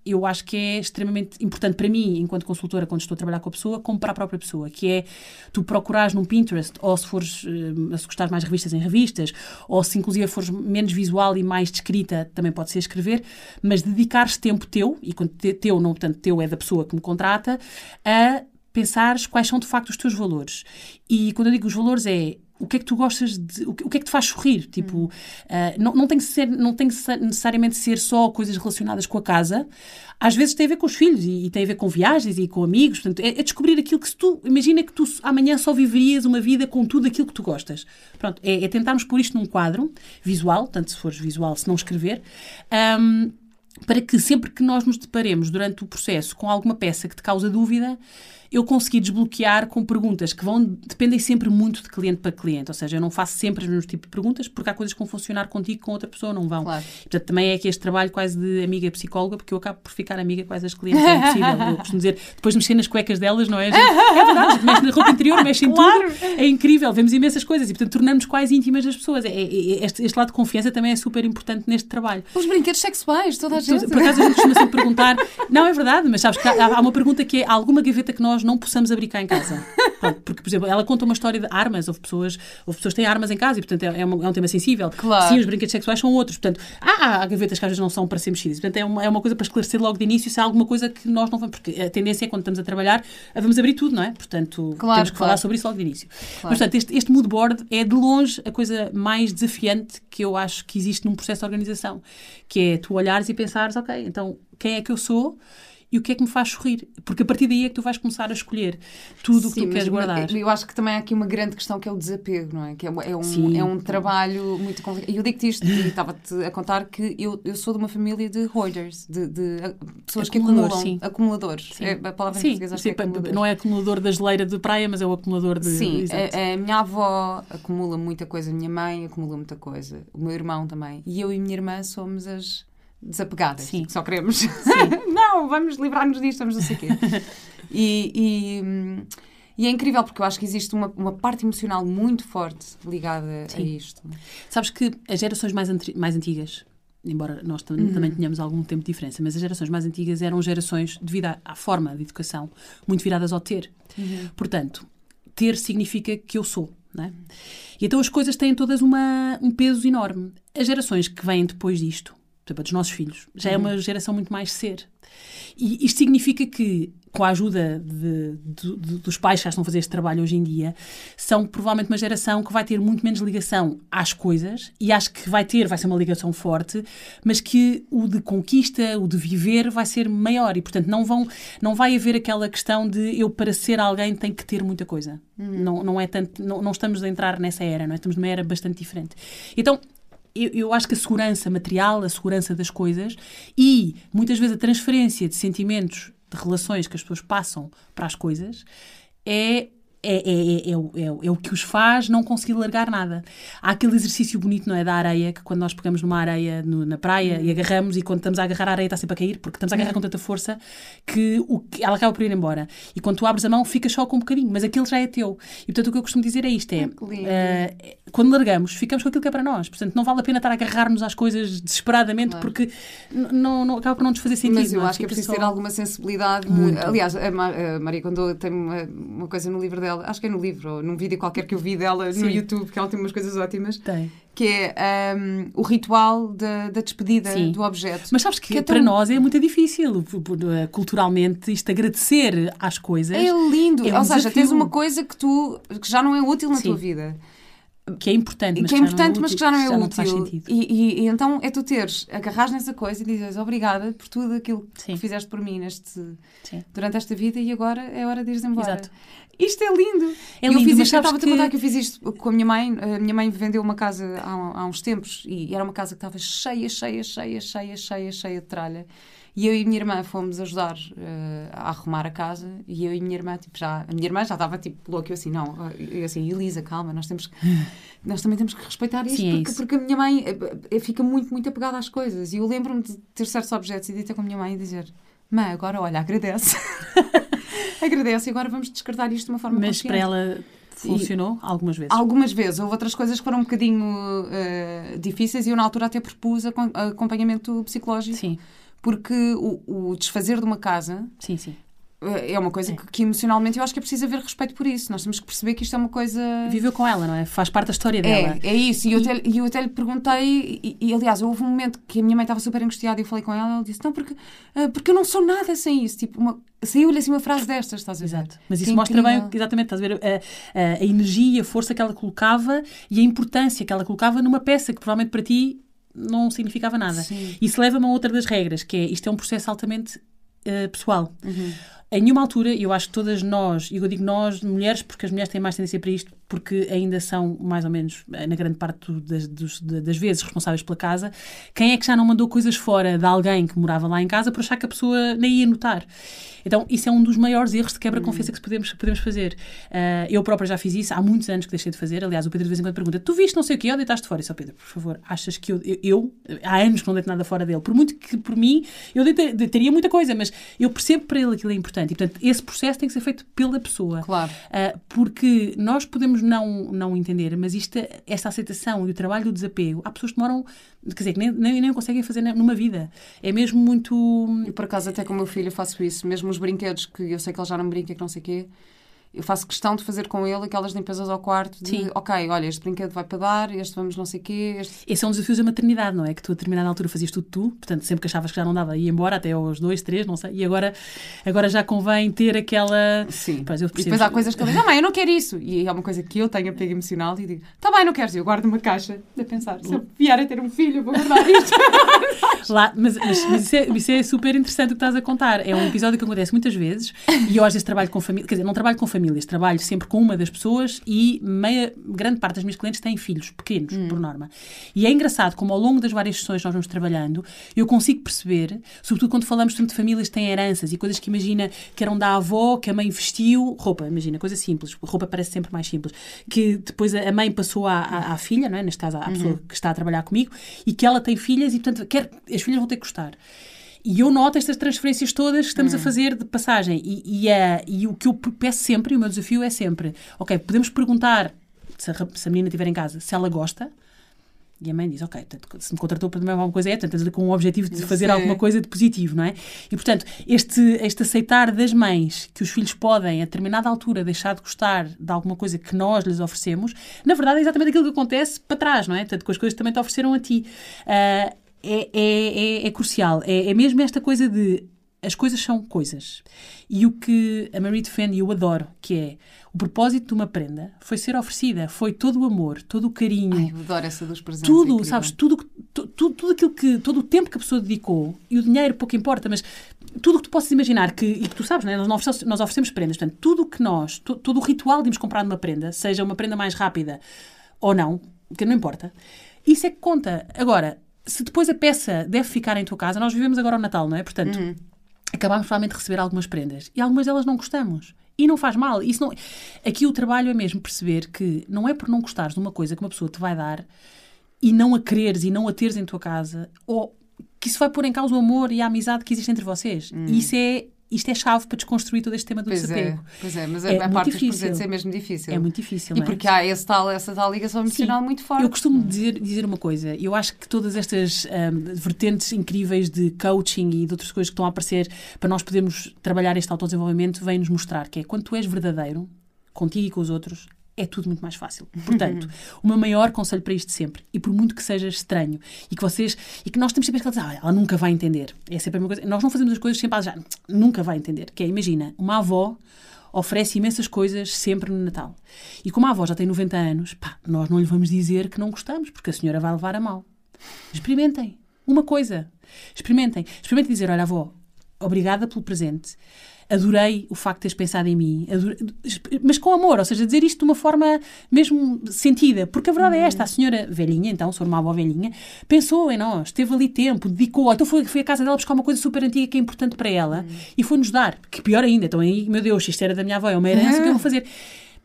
eu acho que é extremamente importante para mim, enquanto consultora, quando estou a trabalhar com a pessoa, como para a própria pessoa, que é tu procurares num Pinterest, ou se fores, eh, se gostares mais revistas em revistas, ou se inclusive fores menos visual e mais descrita, também pode ser escrever, mas dedicares tempo teu, e quando teu, não, portanto, teu é da pessoa que me contrata, a pensares quais são de facto os teus valores. E quando eu digo os valores é o que é que tu gostas de. O que, o que é que te faz sorrir? Tipo, uh, não, não, tem que ser, não tem que necessariamente ser só coisas relacionadas com a casa. Às vezes tem a ver com os filhos e, e tem a ver com viagens e com amigos. Portanto, é, é, descobrir aquilo que tu. Imagina que tu amanhã só viverias uma vida com tudo aquilo que tu gostas. Pronto, é, é tentarmos pôr isto num quadro visual, tanto se fores visual, se não escrever. Um, para que sempre que nós nos deparemos durante o processo com alguma peça que te causa dúvida, eu consegui desbloquear com perguntas que vão dependem sempre muito de cliente para cliente. Ou seja, eu não faço sempre os mesmos tipos de perguntas porque há coisas que vão funcionar contigo com outra pessoa não vão. Claro. Portanto, também é aqui este trabalho quase de amiga psicóloga, porque eu acabo por ficar amiga quase das clientes. É impossível. eu costumo dizer, depois de mexer nas cuecas delas, não é? Gente, [LAUGHS] é verdade, mexe na roupa interior, mexe em claro. tudo. É incrível, vemos imensas coisas e, portanto, tornamos quase íntimas das pessoas. É, é, é, este, este, lado de confiança também é super importante neste trabalho. Os brinquedos sexuais, toda a gente. Por acaso a gente costuma sempre [LAUGHS] perguntar, não é verdade, mas sabes que há, há uma pergunta que é: há alguma gaveta que nós não possamos abrir cá em casa. [LAUGHS] Pronto, porque, por exemplo, ela conta uma história de armas, houve pessoas, houve pessoas que têm armas em casa e, portanto, é, é, um, é um tema sensível. Claro. Sim, os brinquedos sexuais são outros. Portanto, há, há gavetas que às vezes não são para ser mexidas. Portanto, é uma, é uma coisa para esclarecer logo de início se há alguma coisa que nós não vamos. Porque a tendência é quando estamos a trabalhar, vamos abrir tudo, não é? Portanto, claro, temos que claro. falar sobre isso logo de início. Mas, portanto, este, este mood board é de longe a coisa mais desafiante que eu acho que existe num processo de organização. Que é tu olhares e pensares, ok, então quem é que eu sou? E o que é que me faz sorrir. Porque a partir daí é que tu vais começar a escolher tudo o que tu queres guardar. Eu acho que também há aqui uma grande questão que é o desapego, não é? Que é, é um, é um trabalho muito complicado. E eu digo-te isto, e estava-te a contar que eu, eu sou de uma família de hoarders, de, de pessoas que acumulam, sim. acumuladores. Sim. É, a palavra sim, em português sim, é acumulador. Não é acumulador da geleira de praia, mas é o acumulador de... Sim, a, a, minha avó acumula muita coisa, a minha mãe acumula muita coisa, o meu irmão também. E eu e a minha irmã somos as desapegadas. Sim. Só queremos. [LAUGHS] não, vamos livrar-nos disto, vamos não sei o quê. [LAUGHS] e, e, e, é incrível porque eu acho que existe uma, uma parte emocional muito forte ligada Sim. a isto. Sabes que as gerações mais, mais antigas, embora nós uhum. também tenhamos algum tempo de diferença, mas as gerações mais antigas eram gerações, devido à, à forma de educação, muito viradas ao ter. Uhum. Portanto, ter significa que eu sou. É? E então as coisas têm todas uma, um peso enorme. As gerações que vêm depois disto, exemplo, dos nossos filhos. Já uhum. é uma geração muito mais ser. E isto significa que, com a ajuda de, de, de, dos pais que já estão a fazer este trabalho hoje em dia, são provavelmente uma geração que vai ter muito menos ligação às coisas e acho que vai ter, vai ser uma ligação forte, mas que o de conquista, o de viver, vai ser maior e, portanto, não, vão, não vai haver aquela questão de eu, para ser alguém, tenho que ter muita coisa. Uhum. Não, não, é tanto, não, não estamos a entrar nessa era, não é? estamos numa era bastante diferente. Então, eu, eu, acho que a segurança material, a segurança das coisas e muitas vezes a transferência de sentimentos, de relações que as pessoas passam para as coisas é é, é, é, é, o, é, é, o que os faz não conseguir largar nada. Há aquele exercício bonito, não é? Da areia, que quando nós pegamos numa areia no, na praia e agarramos, e quando estamos a agarrar a areia está sempre a cair, porque estamos a agarrar com tanta força que o, ela acaba por ir embora. E quando tu abres a mão, fica só com um bocadinho, mas aquele já é teu. E portanto o que eu costumo dizer é isto: é uh, quando largamos, ficamos com aquilo que é para nós. Portanto, não vale a pena estar a agarrar-nos às coisas desesperadamente, claro. porque não, não, acaba por não nos fazer sentido. Mas eu acho que é preciso só... ter alguma sensibilidade. Muito. Aliás, a, Maria Kondo tem uma, uma coisa no livro dela dela, acho que é no livro ou num vídeo qualquer que eu vi dela Sim. no YouTube, que ela tem umas coisas ótimas. Tem. Que é um, o ritual da, da despedida Sim. do objeto. Mas sabes que, que é tão... para nós é muito difícil, eh, culturalmente, isto agradecer às coisas. É lindo. É um ou seja, tens uma coisa que tu que já não é útil na Sim. tua vida que é importante, mas que, é importante, mas que já não é já útil. Não e, e, e, então é tu teres, agarras nessa coisa e dizes obrigada por tudo aquilo Sim. que fizeste por mim neste, durante esta vida e agora é hora de ires embora. Exato. Isto é lindo. É lindo, eu fiz isto, eu estava que... a contar que eu fiz isto com a minha mãe. A minha mãe vendeu uma casa há, há uns tempos e era uma casa que estava cheia, cheia, cheia, cheia, cheia, cheia de tralha. E eu e a minha irmã fomos ajudar uh, a arrumar a casa e eu e a minha irmã, tipo, já, a minha irmã já estava tipo louca, eu assim, não, eu assim, Elisa, calma, nós temos que, [LAUGHS] nós também temos que respeitar isto, Sim, é porque, é porque, a minha mãe uh, fica muito, muito apegada às coisas. E eu lembro-me de ter certos objetos e de ter com a minha mãe e dizer, mãe, agora olha, agradece. [LAUGHS] agradece e agora vamos descartar isto de uma forma Mas para ela Funcionou algumas vezes? Algumas vezes. Houve outras coisas que foram um bocadinho uh, difíceis e eu, na altura, até propus acompanhamento psicológico. Sim porque o, o desfazer de uma casa sim, sim. Eh, é uma coisa é. Que, que, emocionalmente eu acho que é preciso haver respeito por isso. Nós temos que perceber que isto é uma coisa. Viveu com ela, não é? Faz parte da história dela. É, é isso. E, e... Eu, até, eu até lhe perguntei, e, e, aliás, houve um momento que a minha mãe estava super angustiada e eu falei com ela, ela disse: Não, porque, uh, porque eu não sou nada sem isso. Tipo, uma... saiu-lhe assim uma frase destas, estás a ver? Exato. Mas isso mostra incrível. bem, exatamente, estás a ver, a, a, a energia, a força que ela colocava e a importância que ela colocava numa peça que provavelmente para ti não significava nada. Sim. Isso leva-me a outra das regras, que é isto é um processo altamente uh, pessoal. Uhum. Em nenhuma altura, eu acho que todas nós, e eu digo nós, mulheres, porque as mulheres têm mais tendência para isto, porque ainda são, mais ou menos, eh, na grande parte das, dos, das vezes, responsáveis pela casa, quem é que já não mandou coisas fora de alguém que morava lá em casa por achar que a pessoa nem ia notar? Então, isso é um dos maiores erros de quebra-confiança que podemos, podemos fazer. Uh, eu própria já fiz isso, há muitos anos que deixei de fazer. Aliás, o Pedro de vez em quando pergunta: Tu viste não sei o quê ou deitaste fora? E só, Pedro, por favor, achas que eu, eu, eu, há anos que não deito nada fora dele. Por muito que, por mim, eu deitaria muita coisa, mas eu percebo para ele aquilo é importante. E, portanto, esse processo tem que ser feito pela pessoa. Claro. Uh, porque nós podemos não, não entender, mas isto, esta aceitação e o trabalho do desapego, há pessoas que demoram, quer dizer, que nem, nem, nem conseguem fazer numa vida. É mesmo muito. E por acaso, até com o meu filho, faço isso. Mesmo os brinquedos que eu sei que ele já não brinca, que não sei o quê eu faço questão de fazer com ele aquelas limpezas ao quarto de, Sim. ok, olha, este brinquedo vai para dar, este vamos não sei o quê. Este... Esse é um desafio da maternidade, não é? Que tu a determinada altura fazias tudo tu, portanto, sempre que achavas que já não dava, ia embora até aos dois, três, não sei, e agora, agora já convém ter aquela... Sim. Pois, e depois há coisas que ele diz, ah, mãe, eu não quero isso. E é uma coisa que eu tenho apego emocional e digo, tá bem, não queres, eu guardo uma caixa de pensar, se eu vier a ter um filho, vou guardar isto. [LAUGHS] Lá, mas, mas, mas isso, é, isso, é, super interessante o que estás a contar. É um episódio que acontece muitas vezes e eu às vezes trabalho com famílias, quer dizer, não trabalho com famílias, trabalho sempre com uma das pessoas e meia, grande parte das minhas clientes têm filhos pequenos, hum. por norma. E é engraçado como ao longo das várias sessões nós vamos trabalhando, eu consigo perceber, sobretudo quando falamos de famílias que têm heranças e coisas que imagina que eram da avó, que a mãe vestiu, roupa, imagina, coisa simples, roupa parece sempre mais simples, que depois a mãe passou à, à, à filha, não é? neste caso à pessoa uhum. que está a trabalhar comigo, e que ela tem filhas e portanto quer, as filhas vão ter que gostar. E eu noto estas transferências todas que estamos hum. a fazer de passagem. E, e, é, e, o que eu peço sempre, e o meu desafio é sempre: ok, podemos perguntar se a, se a menina estiver em casa se ela gosta. E a mãe diz, ok, se me contratou para alguma coisa é, tanto com o objetivo de fazer Sim. alguma coisa de positivo, não é? E, portanto, este, este aceitar das mães que os filhos podem, a determinada altura, deixar de gostar de alguma coisa que nós lhes oferecemos, na verdade é exatamente aquilo que acontece para trás, não é? Portanto, com as coisas que também te ofereceram a ti. Uh, é, é, é, é crucial. É, é mesmo esta coisa de as coisas são coisas. E o que a Marie defende, e eu adoro, que é o propósito de uma prenda foi ser oferecida, foi todo o amor, todo o carinho. Ai, eu adoro essa dos presentes. Tudo, é sabes, tudo, tudo, tudo aquilo que, todo o tempo que a pessoa dedicou, e o dinheiro pouco importa, mas tudo o que tu possas imaginar, que, e que tu sabes, né? nós, oferecemos, nós oferecemos prendas, portanto, tudo o que nós, to, todo o ritual de irmos comprar uma prenda, seja uma prenda mais rápida ou não, que não importa, isso é que conta. Agora, se depois a peça deve ficar em tua casa, nós vivemos agora o Natal, não é? Portanto, uhum. acabamos realmente de receber algumas prendas e algumas delas não gostamos. E não faz mal. Isso não... Aqui o trabalho é mesmo perceber que não é por não gostares de uma coisa que uma pessoa te vai dar e não a quereres e não a teres em tua casa, ou que isso vai pôr em causa o amor e a amizade que existe entre vocês. Hum. E isso é isto é chave para desconstruir todo este tema do pois desapego. É, pois é, mas é, a parte difícil. dos presentes é mesmo difícil. É muito difícil. E é? porque há esse tal, essa tal ligação emocional Sim. muito forte. Eu costumo dizer, dizer uma coisa, eu acho que todas estas um, vertentes incríveis de coaching e de outras coisas que estão a aparecer para nós podermos trabalhar este autodesenvolvimento vêm nos mostrar que é quando tu és verdadeiro, contigo e com os outros, é tudo muito mais fácil. Portanto, [LAUGHS] o meu maior conselho para isto sempre, e por muito que seja estranho, e que vocês, e que nós temos sempre aquela ah, ela nunca vai entender. É sempre a mesma coisa. Nós não fazemos as coisas sempre a já, nunca vai entender. Que é, imagina, uma avó oferece imensas coisas sempre no Natal. E como a avó já tem 90 anos, pá, nós não lhe vamos dizer que não gostamos, porque a senhora vai levar a mal. Experimentem. Uma coisa. Experimentem. Experimentem dizer, olha, avó, obrigada pelo presente adorei o facto de teres pensado em mim, adorei, mas com amor, ou seja, dizer isto de uma forma mesmo sentida, porque a verdade é esta, a senhora velhinha, então, for uma avó velhinha, pensou em nós, teve ali tempo, dedicou, então foi, foi à casa dela buscar uma coisa super antiga que é importante para ela e foi-nos dar, que pior ainda, então aí, meu Deus, isto era da minha avó, é uma herança, uhum. o que eu vou fazer?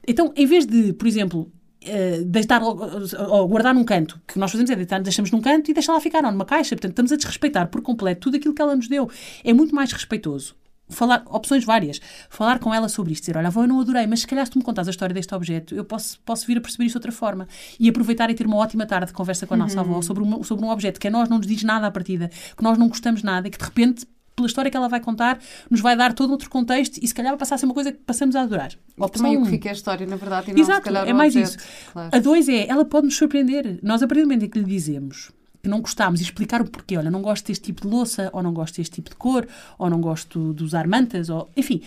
Então, em vez de, por exemplo, Uh, deitar ou guardar num canto, que nós fazemos é deitar, deixamos num canto e deixar lá ficar, não, numa caixa. Portanto, estamos a desrespeitar por completo tudo aquilo que ela nos deu. É muito mais respeitoso falar, opções várias, falar com ela sobre isto, dizer, olha, avó, eu não adorei, mas se calhar se tu me contas a história deste objeto, eu posso, posso vir a perceber isto de outra forma. E aproveitar e ter uma ótima tarde de conversa com a nossa uhum. avó sobre, uma, sobre um objeto que a nós não nos diz nada à partida, que nós não gostamos nada e que de repente pela história que ela vai contar, nos vai dar todo outro contexto e se calhar vai passar a ser uma coisa que passamos a adorar. Opção também o que fica é a história, na verdade, e não Exato, se calhar é mais objeto. isso. Claro. A dois é, ela pode nos surpreender. Nós, a partir do momento em que lhe dizemos não gostámos e explicar o porquê. Olha, não gosto deste tipo de louça, ou não gosto deste tipo de cor, ou não gosto de usar mantas, ou enfim,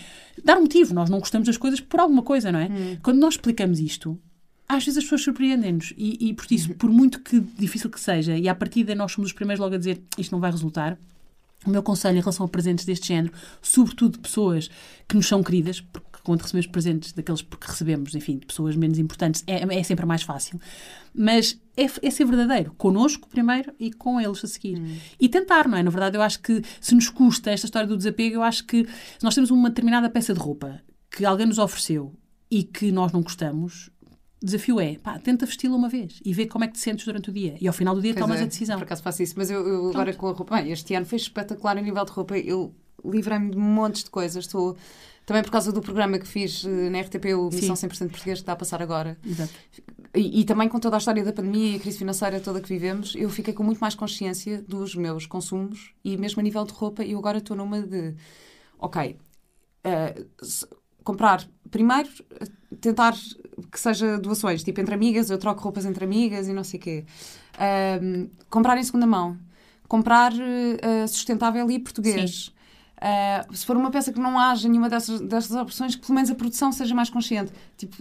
dar um motivo. Nós não gostamos das coisas por alguma coisa, não é? Hum. Quando nós explicamos isto, às vezes as pessoas surpreendem-nos e, e, por isso, uhum. por muito que difícil que seja, e à partida nós somos os primeiros logo a dizer isto não vai resultar, o meu conselho em relação a presentes deste género, sobretudo de pessoas que nos são queridas, porque quando recebemos presentes daqueles porque recebemos, enfim, de pessoas menos importantes, é, é sempre mais fácil. Mas é, é, ser verdadeiro, connosco primeiro e com eles a seguir. Hum. E tentar, não é? Na verdade, eu acho que se nos custa esta história do desapego, eu acho que se nós temos uma determinada peça de roupa que alguém nos ofereceu e que nós não gostamos, desafio é, pá, tenta vesti-la uma vez e vê como é que te sentes durante o dia. E ao final do dia pois tomas é, a decisão. Por acaso faço isso, mas eu, eu agora com a roupa, bem, este ano foi espetacular a nível de roupa. Eu livrei-me de montes de coisas. Estou também por causa do programa que fiz eh, na RTP, o Missão Sim. 100% Português, que está a passar agora. Exato. E, e, também com toda a história da pandemia e a crise financeira toda que vivemos, eu fiquei com muito mais consciência dos meus consumos e mesmo a nível de roupa, eu agora estou numa de, ok, uh, comprar primeiro, tentar que seja doações, tipo entre amigas, eu troco roupas entre amigas e não sei o quê. Um, comprar em segunda mão. Comprar uh, sustentável e português. Sim. Uh, se for uma peça que não haja nenhuma dessas, dessas opções, que pelo menos a produção seja mais consciente. Tipo,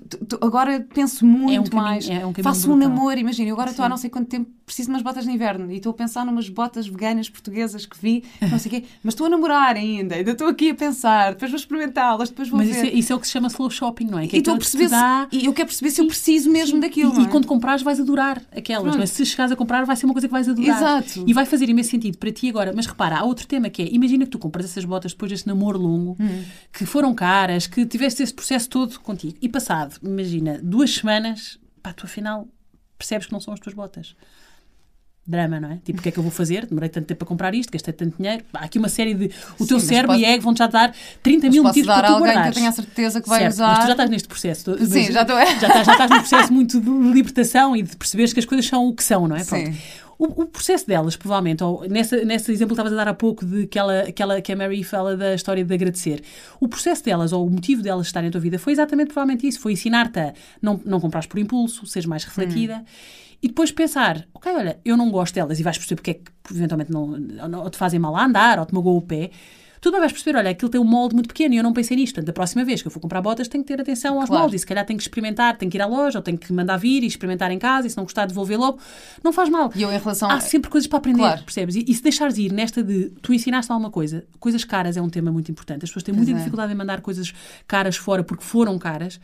agora penso muito é um caminho, mais. É um Faço um namoro, imagina, eu agora estou há não sei quanto tempo, preciso de umas botas de inverno e estou a pensar numas botas veganas portuguesas que vi, não sei o quê, [LAUGHS] mas estou a namorar ainda, ainda estou aqui a pensar, depois vou experimentá-las, depois vou mas ver. Mas isso, é, isso, é o que se chama slow shopping, não é? Que e, é a perceber se, dá... e eu quero perceber se eu preciso mesmo sim. daquilo. E, é? e, quando comprares, vais adorar aquelas, mas se chegares a comprar, vai ser uma coisa que vais adorar. Exato. E vai fazer imenso sentido para ti agora. Mas repara, há outro tema que é: imagina que tu compras essas botas depois desse namoro longo, hum. que foram caras, que tiveste esse processo todo contigo. E passado, imagina, duas semanas, pá, tu afinal percebes que não são as tuas botas. Drama, não é? Tipo, o que é que eu vou fazer? Demorei tanto tempo para comprar isto, gastei tanto dinheiro. Há aqui uma série de. O Sim, teu cérebro pode... e ego vão-te já dar 30 mil motivos para tu guardares. que eu tenho a certeza que vai certo, usar. Mas tu já estás neste processo. Sim, já estou. Já estás, já estás num processo muito de libertação e de perceberes que as coisas são o que são, não é? Pronto. Sim. O, o, processo delas, provavelmente, ou nessa, nesse exemplo que estavas a dar há pouco, de que, ela, que, ela, que a Mary fala da história de agradecer, o processo delas, ou o motivo delas estarem na tua vida, foi exatamente provavelmente isso: foi ensinar-te a não, não comprares por impulso, seres mais refletida. Hum. E depois pensar, ok, olha, eu não gosto delas e vais perceber porque é que eventualmente não, não te fazem mal a andar ou te magoam o pé tu vais perceber, olha, aquilo tem um molde muito pequeno e eu não pensei nisto. Portanto, da próxima vez que eu for comprar botas, tenho que ter atenção aos claro. moldes. E se calhar tenho que experimentar, tenho que ir à loja, ou tenho que mandar vir e experimentar em casa, e se não gostar, devolver logo. Não faz mal. E eu, em relação Há sempre coisas para aprender, claro. percebes? E, e, se deixares ir nesta de tu ensinaste alguma coisa, coisas caras é um tema muito importante. As pessoas têm muita é. dificuldade em mandar coisas caras fora porque foram caras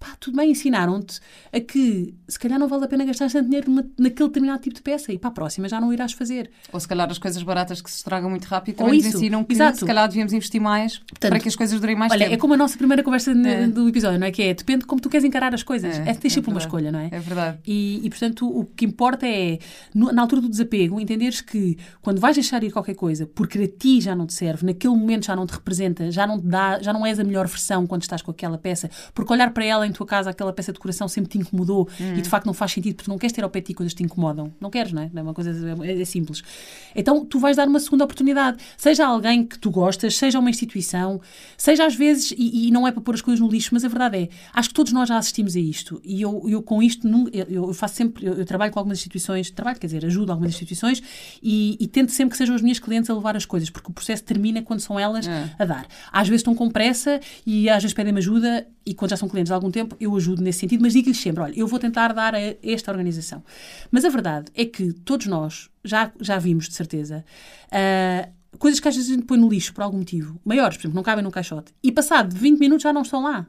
pá, tudo bem, ensinaram-te a que se calhar não vale a pena gastar tanto dinheiro numa, naquele determinado tipo de peça e para a próxima já não irás fazer. Ou se calhar as coisas baratas que se estragam muito rápido também nos ensinam que Exato. se calhar devíamos investir mais Portanto, para que as coisas durem mais olha, tempo. é como a nossa primeira conversa é. do episódio, não é? Que é, depende de como tu queres encarar as coisas. É, é ter sempre é uma escolha, não é? É verdade. E, e portanto, o que importa é, no, na altura do desapego, entenderes que quando vais deixar ir qualquer coisa porque a ti já não te serve, naquele momento já não te representa, já não te dá, já não és a melhor versão quando estás com aquela peça, porque olhar para ela em tua casa, aquela peça de coração sempre te incomodou hum. e de facto não faz sentido porque não queres ter ao pé de ti coisas que te incomodam. Não queres, não é? é uma coisa é, é, simples. Então tu vais dar uma segunda oportunidade. Seja alguém que tu gostas, seja uma instituição, seja às vezes, e, e não é para pôr as coisas no lixo, mas a verdade é, acho que todos nós já assistimos a isto e eu, eu com isto, eu, eu faço sempre, eu, eu, trabalho com algumas instituições, trabalho, quer dizer, ajudo algumas instituições e, e, tento sempre que sejam as minhas clientes a levar as coisas, porque o processo termina quando são elas é. a dar. Às vezes estão com pressa e às vezes pedem-me ajuda e quando já são clientes há algum tempo, eu ajudo nesse sentido, mas digo-lhes sempre: olha, eu vou tentar dar a esta organização. Mas a verdade é que todos nós já, já vimos, de certeza, uh, coisas que às vezes a gente põe no lixo por algum motivo, maiores, por exemplo, não cabem no caixote, e passado 20 minutos já não estão lá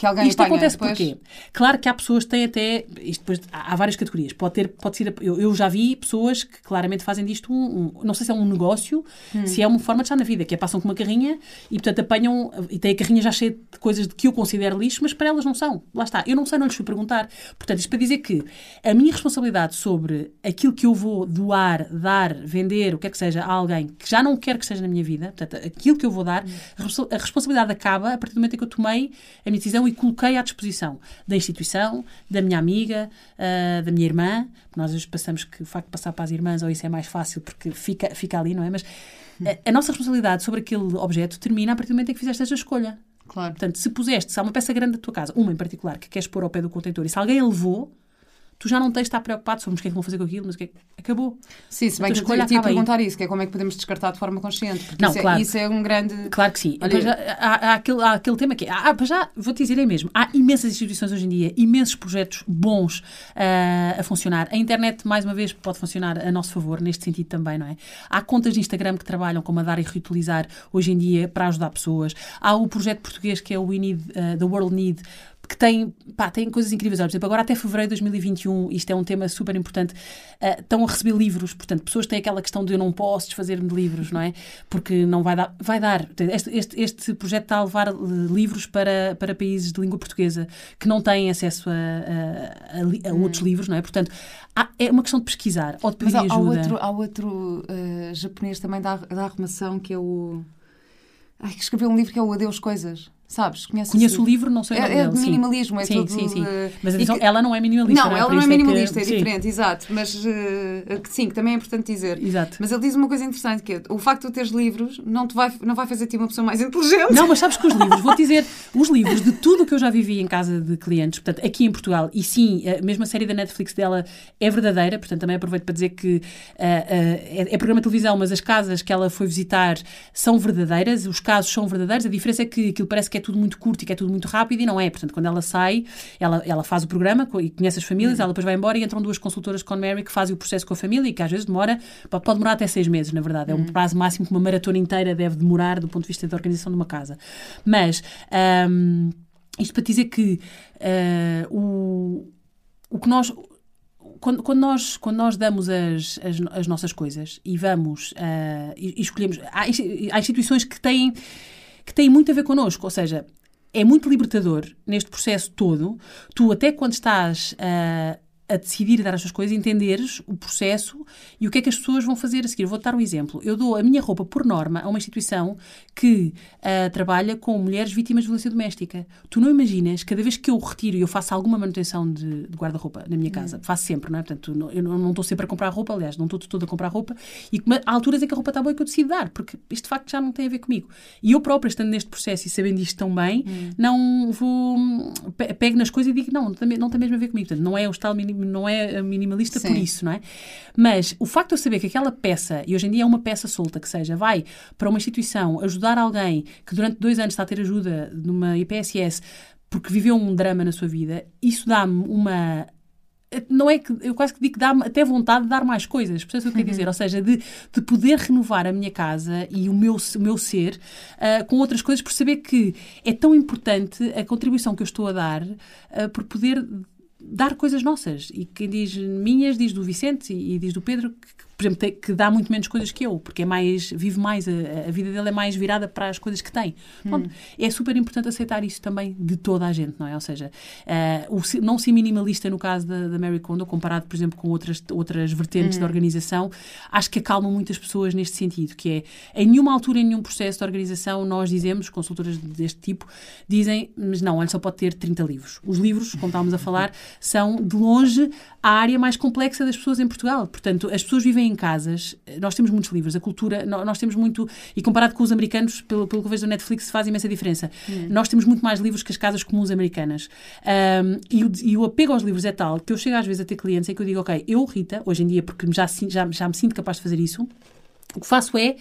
que alguém Isto acontece depois... porquê? Claro que há pessoas que têm até. Isto depois, há, várias categorias. Pode ter, pode ser. Eu, eu já vi pessoas que claramente fazem disto um, um, Não sei se é um negócio, hum. se é uma forma de estar na vida, que é passam com uma carrinha e, portanto, apanham. E têm a carrinha já cheia de coisas que eu considero lixo, mas para elas não são. Lá está. Eu não sei, não lhes fui perguntar. Portanto, isto para dizer que a minha responsabilidade sobre aquilo que eu vou doar, dar, vender, o que é que seja, a alguém que já não quer que esteja na minha vida, portanto, aquilo que eu vou dar, hum. a responsabilidade acaba a partir do momento em que eu tomei a minha decisão e coloquei à disposição da instituição, da minha amiga, uh, da minha irmã. Nós hoje passamos que o facto de passar para as irmãs, ou isso é mais fácil porque fica, fica ali, não é? Mas a, a nossa responsabilidade sobre aquele objeto termina a partir do momento em que fizeste esta escolha. Claro. Portanto, se puseste, se há uma peça grande da tua casa, uma em particular, que queres pôr ao pé do contentor, e se alguém a levou, tu já não tens de estar preocupado sobre o que é que vão fazer com aquilo, mas o que é que... acabou. Sim, se bem que eu te ia perguntar aí. isso, que é como é que podemos descartar de forma consciente, porque não, isso, é- claro. é, isso é um grande... Claro que sim. Olha, já, há, há, aquele, há aquele tema que é, ah, já, vou-te dizer é mesmo, há imensas instituições hoje em dia, imensos projetos bons uh, a funcionar. A internet, mais uma vez, pode funcionar a nosso favor, neste sentido também, não é? Há contas de Instagram que trabalham como a dar e reutilizar hoje em dia para ajudar pessoas. Há o projeto português que é o We Need, uh, The World Need, que tem, pá, tem coisas incríveis. Por exemplo, agora até fevereiro de 2021, isto é um tema super importante, uh, estão a receber livros. Portanto, pessoas têm aquela questão de eu não posso desfazer-me de livros, não é? Porque não vai dar. Vai dar. Este, este, este projeto está a levar eh, livros para, para países de língua portuguesa que não têm acesso a, a, a, a outros hum. livros, não é? Portanto, há, é uma questão de pesquisar ou de pedir Mas há, ajuda. Há outro, há outro uh, japonês também da, da arrumação que é o. Ai, que escreveu um livro que é o Adeus Coisas. Sabes? Conheces Conheço o livro, não sei o nome é, é de minimalismo, é sim, tudo... Sim, sim, Mas atenção, que... ela não é minimalista. Não, não é? ela não é minimalista, é, que... é diferente, exato. Mas uh, sim, que também é importante dizer. Exato. Mas ele diz uma coisa interessante, que é, o facto de teres livros não, te vai, não vai fazer-te uma pessoa mais inteligente. Não, mas sabes que os livros, vou-te dizer, os livros de tudo o que eu já vivi em casa de clientes, portanto, aqui em Portugal, e sim, a mesma série da Netflix dela é verdadeira, portanto, também aproveito para dizer que uh, uh, é, é programa de televisão, mas as casas que ela foi visitar são verdadeiras, os casos são verdadeiros, a diferença é que aquilo parece que é tudo muito curto e que é tudo muito rápido e não é. Portanto, quando ela sai, ela, ela faz o programa e conhece as famílias, uhum. ela depois vai embora e entram duas consultoras com Mary que fazem o processo com a família e que às vezes demora, pode demorar até seis meses, na verdade. É um uhum. prazo máximo que uma maratona inteira deve demorar do ponto de vista da organização de uma casa. Mas, um, isto para dizer que uh, o, o que nós quando, quando, nós, quando nós damos as, as, as nossas coisas e vamos uh, e, e, escolhemos. Há, há, instituições que têm, que têm muito a ver connosco, ou seja, é muito libertador neste processo todo. Tu, até quando estás uh, a decidir dar as suas coisas, entenderes o processo e o que é que as pessoas vão fazer a seguir. Vou-te dar um exemplo. Eu dou a minha roupa, por norma, a uma instituição que uh, trabalha com mulheres vítimas de violência doméstica. Tu não imaginas, cada vez que eu retiro e eu faço alguma manutenção de, de guarda-roupa na minha casa, hum. faço sempre, não é? Portanto, não, eu não estou sempre a comprar roupa, aliás, não estou toda a comprar roupa, e há alturas em que a roupa está boa e que eu decido dar, porque isto de facto já não tem a ver comigo. E eu própria, estando neste processo e sabendo isto tão bem, hum. não vou. pego nas coisas e digo, não, não tem, não tem mesmo a ver comigo. Portanto, não é o tal não é minimalista Sim. por isso, não é? Mas o facto de eu saber que aquela peça, e hoje em dia é uma peça solta, que seja, vai para uma instituição ajudar alguém que durante dois anos está a ter ajuda numa IPSS porque viveu um drama na sua vida, isso dá-me uma não é que eu quase que digo que dá-me até vontade de dar mais coisas, percebes o que eu quero dizer? Uhum. Ou seja, de, de poder renovar a minha casa e o meu, o meu ser uh, com outras coisas, por saber que é tão importante a contribuição que eu estou a dar uh, por poder dar coisas nossas. E quem diz minhas, diz do Vicente e, e diz do Pedro, que, por exemplo, tem, que dá muito menos coisas que eu, porque é mais, vive mais, a, a vida dele é mais virada para as coisas que tem. Hum. é super importante aceitar isso também de toda a gente, não é? Ou seja, uh, o, não ser minimalista no caso da, da Mary Kondo, comparado, por exemplo, com outras, outras vertentes hum. da organização, acho que acalma muitas pessoas neste sentido, que é, em nenhuma altura, em nenhum processo de organização, nós dizemos, consultoras deste tipo, dizem, mas não, olha, só pode ter 30 livros. Os livros, como estávamos a falar, são, de longe, a área mais complexa das pessoas em Portugal. Portanto, as pessoas vivem em casas, nós temos muitos livros, a cultura, nós temos muito, e comparado com os americanos, pelo, pelo que eu vejo no Netflix, faz imensa diferença. Hum. Nós temos muito mais livros que as casas comuns americanas. Um, e, o, e o apego aos livros é tal que eu chego às vezes a ter clientes em que eu digo, ok, eu, Rita, hoje em dia, porque já, já, já me sinto capaz de fazer isso, o que faço é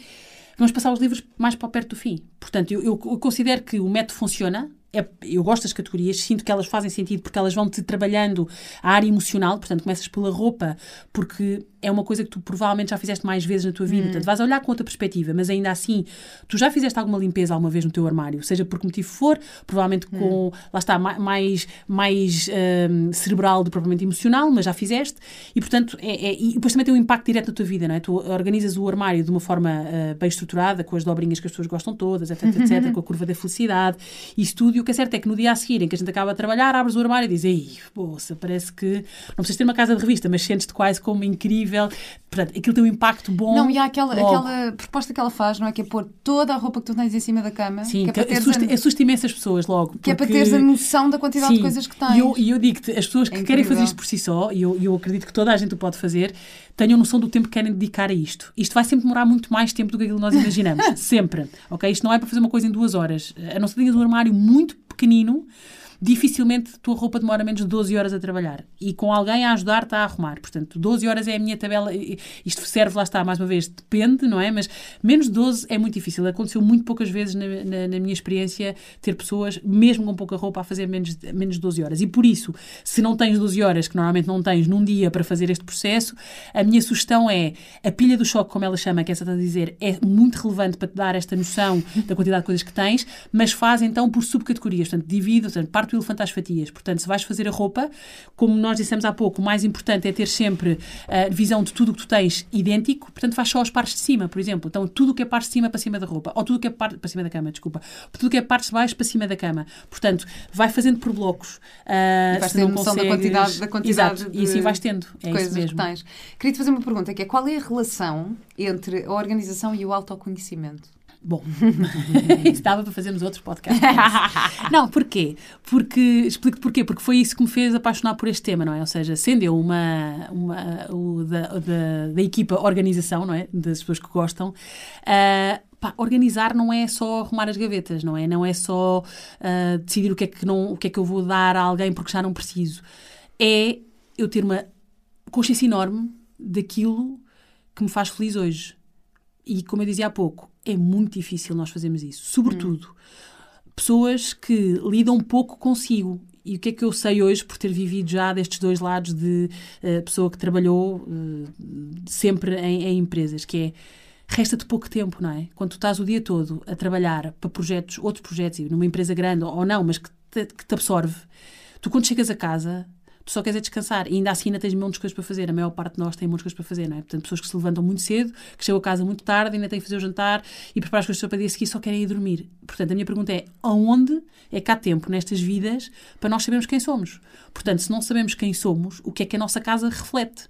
vamos passar os livros mais para perto do fim. Portanto, eu, eu, eu considero que o método funciona, é, eu gosto das categorias, sinto que elas fazem sentido porque elas vão-te trabalhando a área emocional, portanto, começas pela roupa, porque é uma coisa que tu provavelmente já fizeste mais vezes na tua vida, hum. portanto, vais olhar com outra perspectiva, mas ainda assim, tu já fizeste alguma limpeza alguma vez no teu armário, seja por que motivo for, provavelmente hum. com, lá está, mais, mais um, cerebral do que propriamente emocional, mas já fizeste, e portanto, é, é, e depois também tem um impacto direto na tua vida, não é? Tu organizas o armário de uma forma uh, bem estruturada, com as dobrinhas que as pessoas gostam todas, etc, etc, com a curva da felicidade, isso tudo, e o que é certo é que no dia a seguir, em que a gente acaba a trabalhar, abres o armário e dizes, ei, poça, parece que não precisas ter uma casa de revista, mas sentes-te quase como incrível. Portanto, aquilo tem um impacto bom. Não, e há aquela, aquela proposta que ela faz, não é? Que é pôr toda a roupa que tu tens em cima da cama. Sim, que, é assusta, a... assusta imensas pessoas logo. Que é para teres a noção da quantidade Sim, de coisas que tens. E eu, eu digo-te, as pessoas que é querem fazer isto por si só, e eu, eu acredito que toda a gente o pode fazer, tenham noção do tempo que querem dedicar a isto. Isto vai sempre demorar muito mais tempo do que aquilo que nós imaginamos. [LAUGHS] sempre. Ok? Isto não é para fazer uma coisa em duas horas. A não ser que tenhas um armário muito pequenino dificilmente a tua roupa demora menos de 12 horas a trabalhar. E com alguém a ajudar-te a arrumar. Portanto, 12 horas é a minha tabela. Isto serve, lá está, mais uma vez, depende, não é? Mas menos de 12 é muito difícil. Aconteceu muito poucas vezes na, na, na minha experiência ter pessoas, mesmo com pouca roupa, a fazer menos, menos de 12 horas. E por isso, se não tens 12 horas, que normalmente não tens num dia para fazer este processo, a minha sugestão é a pilha do choque, como ela chama, que essa está a dizer, é muito relevante para te dar esta noção da quantidade de coisas que tens, mas faz então por subcategorias. Portanto, divide, portanto, parte parte o elefante às fatias. Portanto, se vais fazer a roupa, como nós dissemos há pouco, o mais importante é ter sempre a visão de tudo o que tu tens idêntico. Portanto, faz só as partes de cima, por exemplo. Então, tudo o que é parte de cima para cima da roupa. Ou tudo que é parte para cima da cama, desculpa. Tudo o que é parte de baixo para cima da cama. Portanto, vai fazendo por blocos. Uh, e vais ter noção consegues... da quantidade, da quantidade Exato. E assim vais tendo. É coisas isso mesmo. que tens. Queria-te fazer uma pergunta, que é qual é a relação entre a organização e o autoconhecimento? Bom, [LAUGHS] isso dava para fazermos outros podcasts. não, porquê? Porque, explico-te porquê. Porque foi isso que me fez apaixonar por este tema, não é? Ou seja, sendo eu uma, uma o, da, da, da, equipa organização, não é? Das pessoas que gostam, uh, pá, organizar não é só arrumar as gavetas, não é? Não é só uh, decidir o que, é que não, o que é que eu vou dar a alguém porque já não preciso. É eu ter uma consciência enorme daquilo que me faz feliz hoje. E como eu dizia há pouco, é muito difícil nós fazermos isso. Sobretudo, hum. pessoas que lidam pouco consigo. E o que é que eu sei hoje por ter vivido já destes dois lados de uh, pessoa que trabalhou uh, sempre em, em, empresas, que é resta-te pouco tempo, não é? Quando tu estás o dia todo a trabalhar para projetos, outros projetos, numa empresa grande ou não, mas que te, que te absorve, tu quando chegas a casa tu só queres é descansar. E ainda assim ainda tens de coisas para fazer. A maior parte de nós tem de coisas para fazer, não é? Portanto, pessoas que se levantam muito cedo, que chegam a casa muito tarde, ainda têm que fazer o jantar e preparar as coisas para o dia seguir só querem ir dormir. Portanto, a minha pergunta é, aonde é que há tempo nestas vidas para nós sabermos quem somos? Portanto, se não sabemos quem somos, o que é que a nossa casa reflete?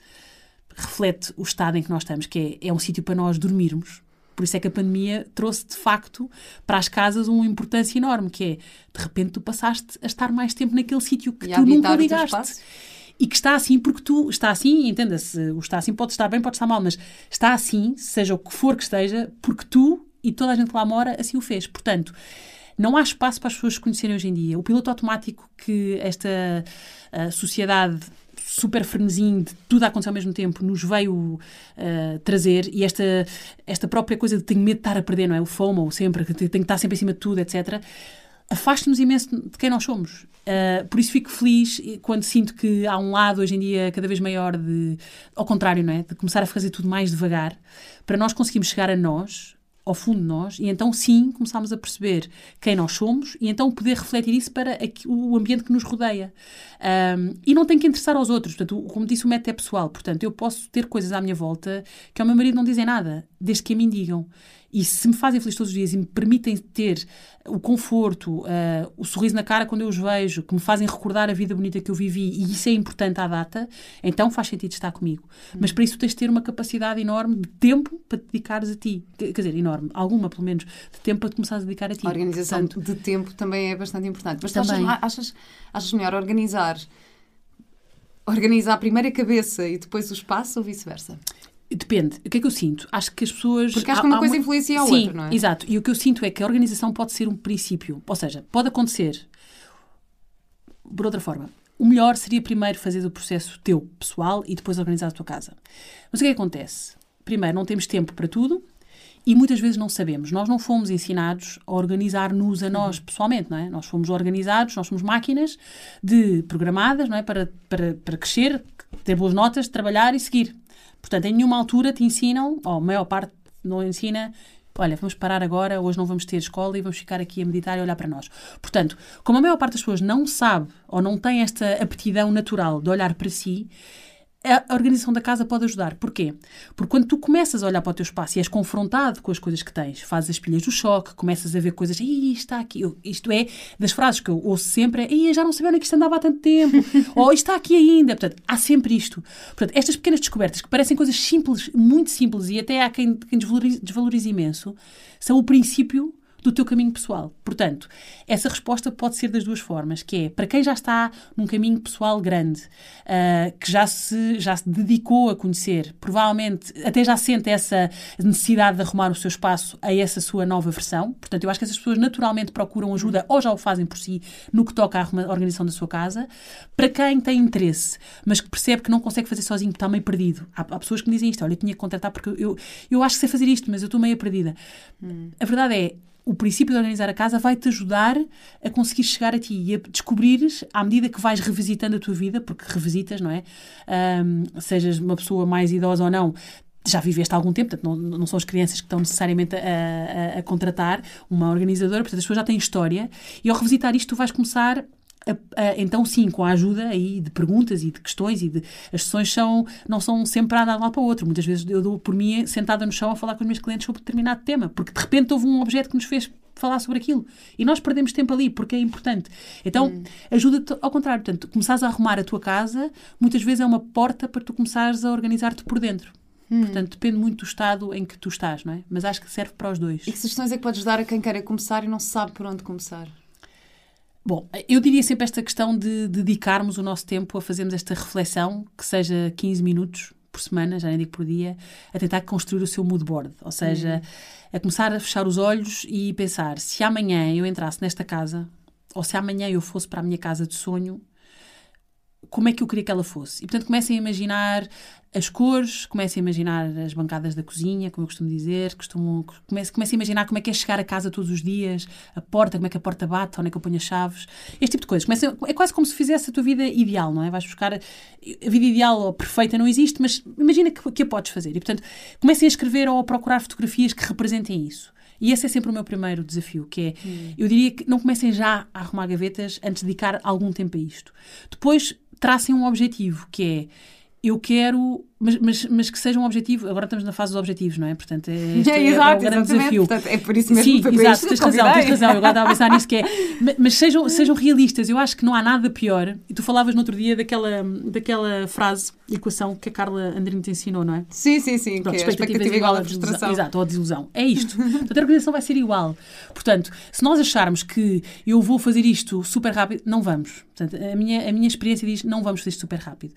Reflete o estado em que nós estamos, que é, é um sítio para nós dormirmos, por isso é que a pandemia trouxe, de facto, para as casas uma importância enorme, que é, de repente, tu passaste a estar mais tempo naquele sítio que e tu nunca ligaste. E que está assim porque tu está assim, entenda-se, o está assim pode estar bem, pode estar mal, mas está assim, seja o que for que esteja, porque tu e toda a gente que lá mora assim o fez. Portanto, não há espaço para as pessoas conhecerem hoje em dia. O piloto automático que esta sociedade super frenesim de tudo a acontecer ao mesmo tempo nos veio uh, trazer e esta, esta própria coisa de tenho medo de estar a perder, não é? O FOMO sempre, que tenho que estar sempre em cima de tudo, etc. Afasta-nos imenso de quem nós somos. Uh, por isso fico feliz quando sinto que há um lado hoje em dia cada vez maior de, ao contrário, não é? De começar a fazer tudo mais devagar para nós conseguirmos chegar a nós, ao fundo de nós, e então sim começámos a perceber quem nós somos e então poder refletir isso para o ambiente que nos rodeia. Um, e não tem que interessar aos outros. Portanto, como disse, o método é pessoal. Portanto, eu posso ter coisas à minha volta que ao meu marido não dizem nada, desde que a mim digam. E se me fazem feliz todos os dias e me permitem ter o conforto, uh, o sorriso na cara quando eu os vejo, que me fazem recordar a vida bonita que eu vivi, e isso é importante à data, então faz sentido estar comigo. Uhum. Mas para isso tens de ter uma capacidade enorme de tempo para te dedicares a ti. Quer dizer, enorme, alguma pelo menos, de tempo para te começares a dedicar a ti. A organização Portanto, de tempo também é bastante importante. Mas também. Achas, achas, achas melhor organizar organizar primeiro a cabeça e depois o espaço ou vice-versa? Depende. O que é que eu sinto? Acho que as pessoas. Porque acho que uma coisa uma... influencia a Sim, outra, não é? Exato. E o que eu sinto é que a organização pode ser um princípio. Ou seja, pode acontecer. Por outra forma, o melhor seria primeiro fazer o processo teu, pessoal, e depois organizar a tua casa. Mas o que, é que acontece? Primeiro, não temos tempo para tudo e muitas vezes não sabemos. Nós não fomos ensinados a organizar-nos a nós uhum. pessoalmente, não é? Nós fomos organizados, nós somos máquinas de programadas, não é? Para, para, para crescer, ter boas notas, trabalhar e seguir. Portanto, em nenhuma altura te ensinam, ou a maior parte não ensina, olha, vamos parar agora, hoje não vamos ter escola e vamos ficar aqui a meditar e olhar para nós. Portanto, como a maior parte das pessoas não sabe ou não tem esta aptidão natural de olhar para si, a organização da casa pode ajudar. Porquê? Porque quando tu começas a olhar para o teu espaço e és confrontado com as coisas que tens, fazes as pilhas do choque, começas a ver coisas, Ih, está aqui, isto é, das frases que eu ouço sempre é, já não sabia onde é que isto andava há tanto tempo, [LAUGHS] ou está aqui ainda. Portanto, há sempre isto. Portanto, estas pequenas descobertas que parecem coisas simples, muito simples, e até há quem, quem desvalorize, desvalorize imenso, são o princípio do teu caminho pessoal. Portanto, essa resposta pode ser das duas formas, que é para quem já está num caminho pessoal grande, uh, que já se, já se dedicou a conhecer, provavelmente até já sente essa necessidade de arrumar o seu espaço a essa sua nova versão. Portanto, eu acho que essas pessoas naturalmente procuram ajuda ou já o fazem por si no que toca à organização da sua casa. Para quem tem interesse, mas que percebe que não consegue fazer sozinho, que está meio perdido. Há, há pessoas que me dizem isto, olha, eu tinha que contratar porque eu, eu acho que sei fazer isto, mas eu estou meio perdida. Hum. A verdade é, o princípio de organizar a casa vai-te ajudar a conseguir chegar a ti e a descobrires, à medida que vais revisitando a tua vida, porque revisitas, não é? Um, sejas uma pessoa mais idosa ou não, já viveste há algum tempo, portanto, não, não são as crianças que estão necessariamente a, a, a, contratar uma organizadora, portanto, as pessoas já têm história, e ao revisitar isto, tu vais começar então sim, com a ajuda aí de perguntas e de questões e de as sessões são não são sempre a um lado para o outro. Muitas vezes eu dou por mim sentada no chão a falar com os meus clientes sobre determinado tema, porque de repente houve um objeto que nos fez falar sobre aquilo e nós perdemos tempo ali porque é importante. Então, hum. ajuda-te ao contrário, portanto, começares a arrumar a tua casa, muitas vezes é uma porta para tu começares a organizar-te por dentro. Hum. Portanto, depende muito do estado em que tu estás, não é? Mas acho que serve para os dois. E que sugestões é que podes dar a quem quer começar e não sabe por onde começar? Bom, eu diria sempre esta questão de dedicarmos o nosso tempo a fazermos esta reflexão, que seja 15 minutos por semana, já nem digo por dia, a tentar construir o seu mood board. Ou seja, hum. a começar a fechar os olhos e pensar: se amanhã eu entrasse nesta casa, ou se amanhã eu fosse para a minha casa de sonho, como é que eu queria que ela fosse. E, portanto, comecem a imaginar as cores, comecem a imaginar as bancadas da cozinha, como eu costumo dizer, costumo, comecem, comecem a imaginar como é que é chegar a casa todos os dias, a porta, como é que a porta bate, onde é que eu ponho as chaves, este tipo de coisas. Comecem, é quase como se fizesse a tua vida ideal, não é? Vais buscar... A vida ideal ou perfeita não existe, mas imagina que, que a podes fazer. E, portanto, comecem a escrever ou a procurar fotografias que representem isso. E esse é sempre o meu primeiro desafio, que é, hum. eu diria que não comecem já a arrumar gavetas antes de dedicar algum tempo a isto. Depois, tracem um objetivo, que é eu quero, mas, mas, mas, que seja um objetivo. Agora estamos na fase dos objetivos, não é? Portanto, é, este [LAUGHS] é, exato, é o grande desafio. Portanto, é por isso mesmo Sim, que exato, tens razão, tens razão. Eu agora estava a pensar nisso que é. Mas sejam, sejam realistas. Eu acho que não há nada pior. E tu falavas no outro dia daquela, daquela frase, equação que a Carla Andrino te ensinou, não é? Sim, sim, sim. Pronto, que é a expectativa igual à frustração. Exato, ou a desilusão. É isto. Portanto, a organização vai ser igual. Portanto, se nós acharmos que eu vou fazer isto super rápido, não vamos. Portanto, a minha, a minha experiência diz não vamos fazer isto super rápido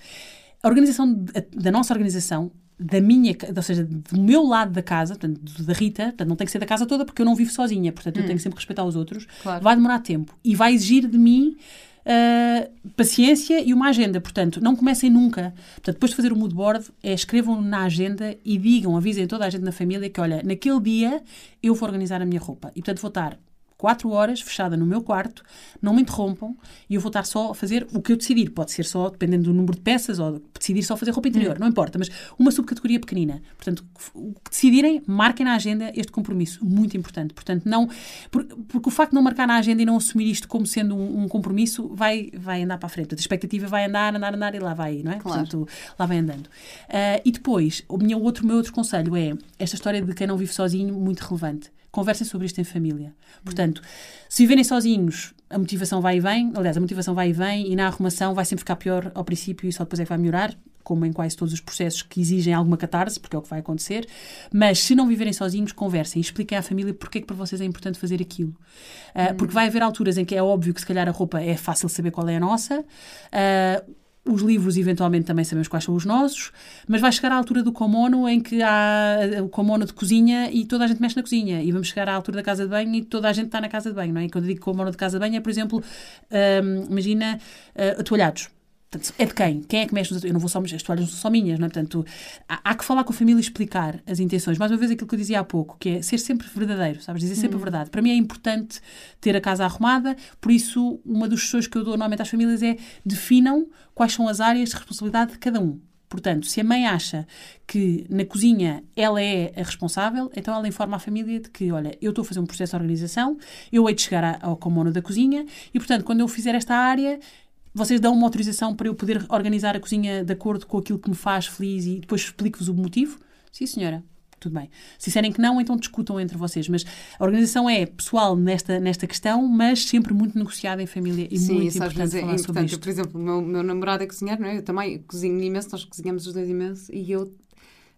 a organização da nossa organização, da minha, ou seja, do meu lado da casa, portanto, da Rita, portanto, não tem que ser da casa toda porque eu não vivo sozinha, portanto, hum. eu tenho que sempre respeitar os outros, claro. vai demorar tempo e vai exigir de mim uh, paciência e uma agenda. Portanto, não comecem nunca. Portanto, depois de fazer o mood board, é escrevam na agenda e digam, avisem toda a gente na família que, olha, naquele dia eu vou organizar a minha roupa. E, portanto, vou estar quatro horas fechada no meu quarto, não me interrompam e eu vou estar só a fazer o que eu decidir. Pode ser só, dependendo do número de peças, ou decidir só fazer roupa interior, hum. não importa, mas uma subcategoria pequenina. Portanto, o que decidirem, marquem na agenda este compromisso, muito importante. Portanto, não, porque, o facto de não marcar na agenda e não assumir isto como sendo um, um compromisso vai, vai andar para a frente. A expectativa vai andar, andar, andar e lá vai, não é? Claro. Portanto, lá vai andando. Uh, e depois, o meu outro, meu outro conselho é esta história de quem não vive sozinho, muito relevante conversem sobre isto em família. Portanto, se viverem sozinhos, a motivação vai e vem, aliás, a motivação vai e vem, e na arrumação vai sempre ficar pior ao princípio e só depois é que vai melhorar, como em quase todos os processos que exigem alguma catarse, porque é o que vai acontecer. Mas se não viverem sozinhos, conversem, expliquem à família porque é que para vocês é importante fazer aquilo. Uh, Porque vai haver alturas em que é óbvio que se calhar a roupa é fácil saber qual é a nossa. Uh, os livros, eventualmente, também sabemos quais são os nossos, mas vai chegar à altura do Komono em que há o Komono de cozinha e toda a gente mexe na cozinha. E vamos chegar à altura da casa de banho e toda a gente está na casa de banho, não é? E quando eu digo Komono de casa de banho é, por exemplo, um, imagina uh. Portanto, é de quem? Quem é que mexe nos Eu não vou só as toalhas não são só minhas, não é? Portanto, há, há, que falar com a família e explicar as intenções. Mais uma vez, aquilo que eu dizia há pouco, que é ser sempre verdadeiro, sabes? Dizer sempre a uhum. verdade. Para mim é importante ter a casa arrumada, por isso, uma das sugestões que eu dou normalmente às famílias é definam quais são as áreas de responsabilidade de cada um. Portanto, se a mãe acha que na cozinha ela é a responsável, então ela informa a família de que, olha, eu estou a fazer um processo de organização, eu hei de chegar ao comono da cozinha e, portanto, quando eu fizer esta área, vocês dão uma autorização para eu poder organizar a cozinha de acordo com aquilo que me faz feliz e depois explico-vos o motivo? Sim, senhora. Tudo bem. Se disserem que não, então discutam entre vocês. Mas a organização é pessoal nesta, nesta questão, mas sempre muito negociada em família e Sim, muito importante é falar importante. sobre isto. Por exemplo, o meu, meu namorado é cozinheiro, não é? Eu também cozinho imenso, nós cozinhamos os dois imenso e eu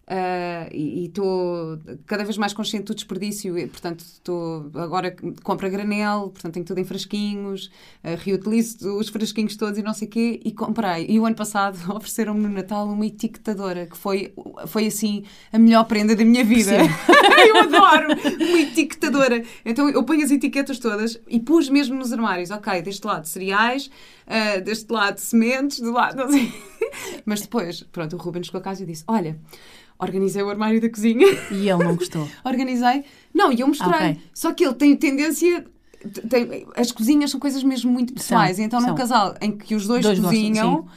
Uh, e estou cada vez mais consciente do desperdício, e, portanto, estou agora compro a granel, portanto, tenho tudo em frasquinhos, uh, reutilizo os frasquinhos todos e não sei o quê, e comprei. E o ano passado [LAUGHS] ofereceram-me no Natal uma etiquetadora, que foi, foi assim a melhor prenda da minha vida. [LAUGHS] eu adoro uma etiquetadora. Então eu ponho as etiquetas todas e pus mesmo nos armários, ok, deste lado cereais, uh, deste lado sementes, do lado. [LAUGHS] Mas depois, pronto, o Ruben chegou a casa e disse: Olha organizei o armário da cozinha. E ele não gostou? [LAUGHS] organizei. Não, e eu mostrei. Okay. Só que ele tem tendência. Tem, as cozinhas são coisas mesmo muito pessoais. São, então, são. num casal em que os dois, dois cozinham. Gostam,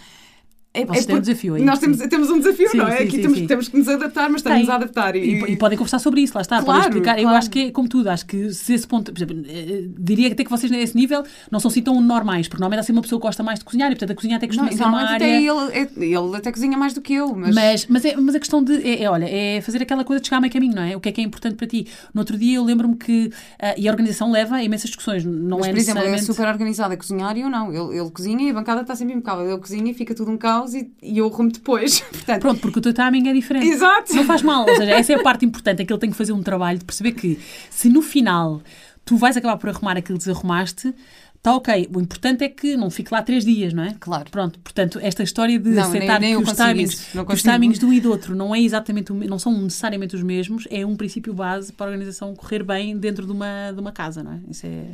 é, Vocês é têm um desafio aí. Nós temos, temos um desafio, sim, não é? Sim, Aqui sim, temos, temos, que nos adaptar, mas estamos a adaptar. E, e, e, podem conversar sobre isso, lá está. Claro, podem explicar. Claro. Eu acho que é como tudo, acho que se esse ponto, por exemplo, eh, diria até que vocês nesse nível não são assim tão normais, porque normalmente há sempre uma pessoa que gosta mais de cozinhar e portanto a cozinha até costuma não, ser uma área... Até ele, é, ele até cozinha mais do que eu, mas... Mas, mas, é, mas a questão de, é, é, olha, é fazer aquela coisa de chegar a meio caminho, não é? O que é que é importante para ti? No outro dia eu lembro-me que, uh, e a organização leva a imensas discussões, não mas, é por exemplo, necessariamente... é super organizado a cozinhar e eu não. Ele, ele cozinha e a bancada está sempre impecável. Ele cozinha e fica tudo um caos caos e, e eu arrumo depois. [LAUGHS] Portanto, Pronto, porque o teu timing é diferente. Exato. Não faz mal. Ou seja, essa é a parte importante, é que ele tem que fazer um trabalho de perceber que se no final tu vais acabar por arrumar aquilo que desarrumaste, Está ok. O importante é que não fique lá três dias, não é? Claro. Pronto, portanto, esta história de Não, aceitar nem- nem que, os timings, que os timings de um e do outro não, é exatamente não são necessariamente os mesmos, é um princípio base para a organização correr bem dentro de uma, de uma casa, não é? Isso é.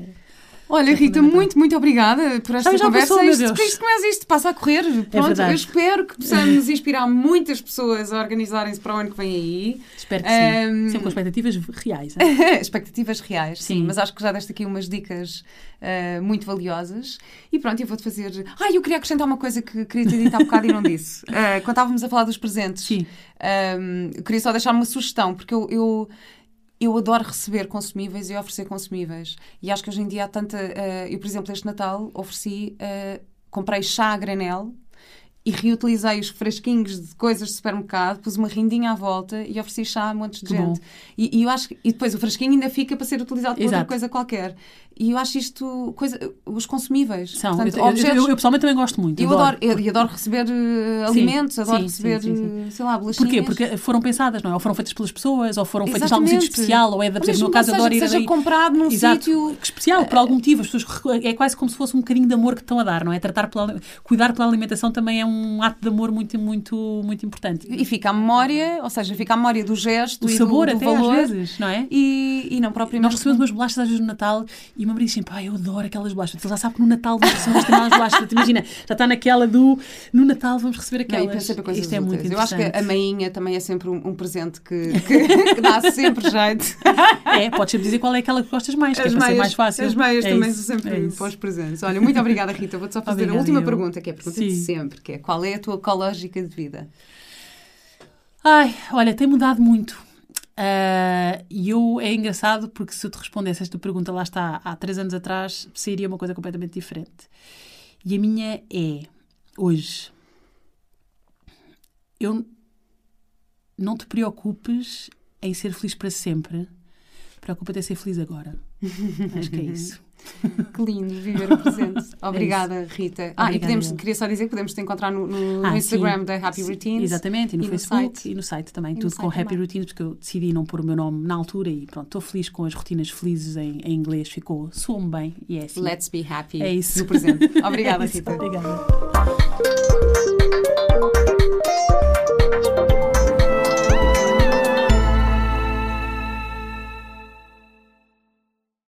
Olha, é Rita, muito, muito obrigada por esta Ah, já conversa. passou, isto, isto começa, isto passa a correr. Pronto, eu verdade. espero que possamos inspirar muitas pessoas a organizarem-se para o ano que vem aí. Espero que sim. Ahm, Sempre com expectativas reais. é? [LAUGHS] Expectativas reais, sim. Sim. Mas acho que já deste aqui umas dicas ah, muito valiosas. E pronto, eu vou-te fazer. Ah, eu queria acrescentar uma coisa que queria ter dito há bocado e não disse. Ah, quando estávamos a falar dos presentes, Sim. Eu queria só deixar uma sugestão, porque eu, eu, eu adoro receber consumíveis e oferecer consumíveis. E acho que hoje em dia há tanta. ah, eu, por exemplo, este Natal ofereci. ah, comprei chá a granel. E reutilizei os fresquinhos de coisas de supermercado, pus uma rindinha à volta e ofereci chá a montes de Que gente. E, e eu acho que, e depois o fresquinho ainda fica para ser utilizado para outra coisa qualquer. E eu acho isto coisa, os consumíveis. São. Portanto, eu, eu- objetos- eu- eu pessoalmente também gosto muito. eu adoro, eu, eu adoro receber eh, alimentos, adoro sim, receber, sim, sim, eh, sei lá, bolachinhas. Porquê? Porque foram pensadas, não é? Ou foram feitas pelas pessoas, ou foram feitas em algum sítio especial, ou é da mesmo no caso que adoro ir seja, seja ali- comprado num Exato. sítio. especial, por algum motivo. As pessoas é quase como se fosse um bocadinho de amor que estão a dar, não é? Tratar pela, cuidar pela alimentação também é um ato de amor muito, muito, muito importante. E fica a memória, ou seja, fica a memória do gesto O e sabor do, do até valor. às vezes, não é? E, e não propriamente. Nós recebemos umas bolachas às vezes no Natal e o meu marido diz sempre, ah, eu adoro aquelas bolachas. Ele já sabe que no Natal vamos receber umas bolachas. Imagina, já está naquela do no Natal vamos receber Não, aquelas. coisas Isto é muito. Eu acho que a mainha também é sempre um, um presente que, que, que dá sempre jeito. [LAUGHS] É, podes sempre dizer qual é aquela que gostas mais, que é ser mais fácil. as meias É também isso, são sempre é para os presentes. Olha, muito obrigada, Rita. Vou-te só fazer Obrigada, a última eu. pergunta, que é a pergunta de Sim. sempre, que é qual é a tua ecológica de vida? Ai, olha, tem mudado muito. Ah, E eu é engraçado porque se eu te respondesse esta pergunta lá está há três anos atrás, seria uma coisa completamente diferente. E a minha é hoje. Eu não te preocupes em ser feliz para sempre. Preocupa-te em ser feliz agora. Acho que é isso. [LAUGHS] Que lindo viver o presente. [LAUGHS] Obrigada, Rita. Ah, e Obrigada, podemos, eu. queria só dizer que podemos te encontrar no, no Ah, Instagram sim. da Happy Routines. Exatamente, e no e Facebook site. e no site também. E tudo com site Happy também. Routines, porque eu decidi não pôr o meu nome na altura e pronto, estou feliz com as rotinas felizes em, em inglês, ficou, soa-me bem e é assim. Let's be happy É isso. no presente. [LAUGHS] Obrigada, É Rita. Obrigada.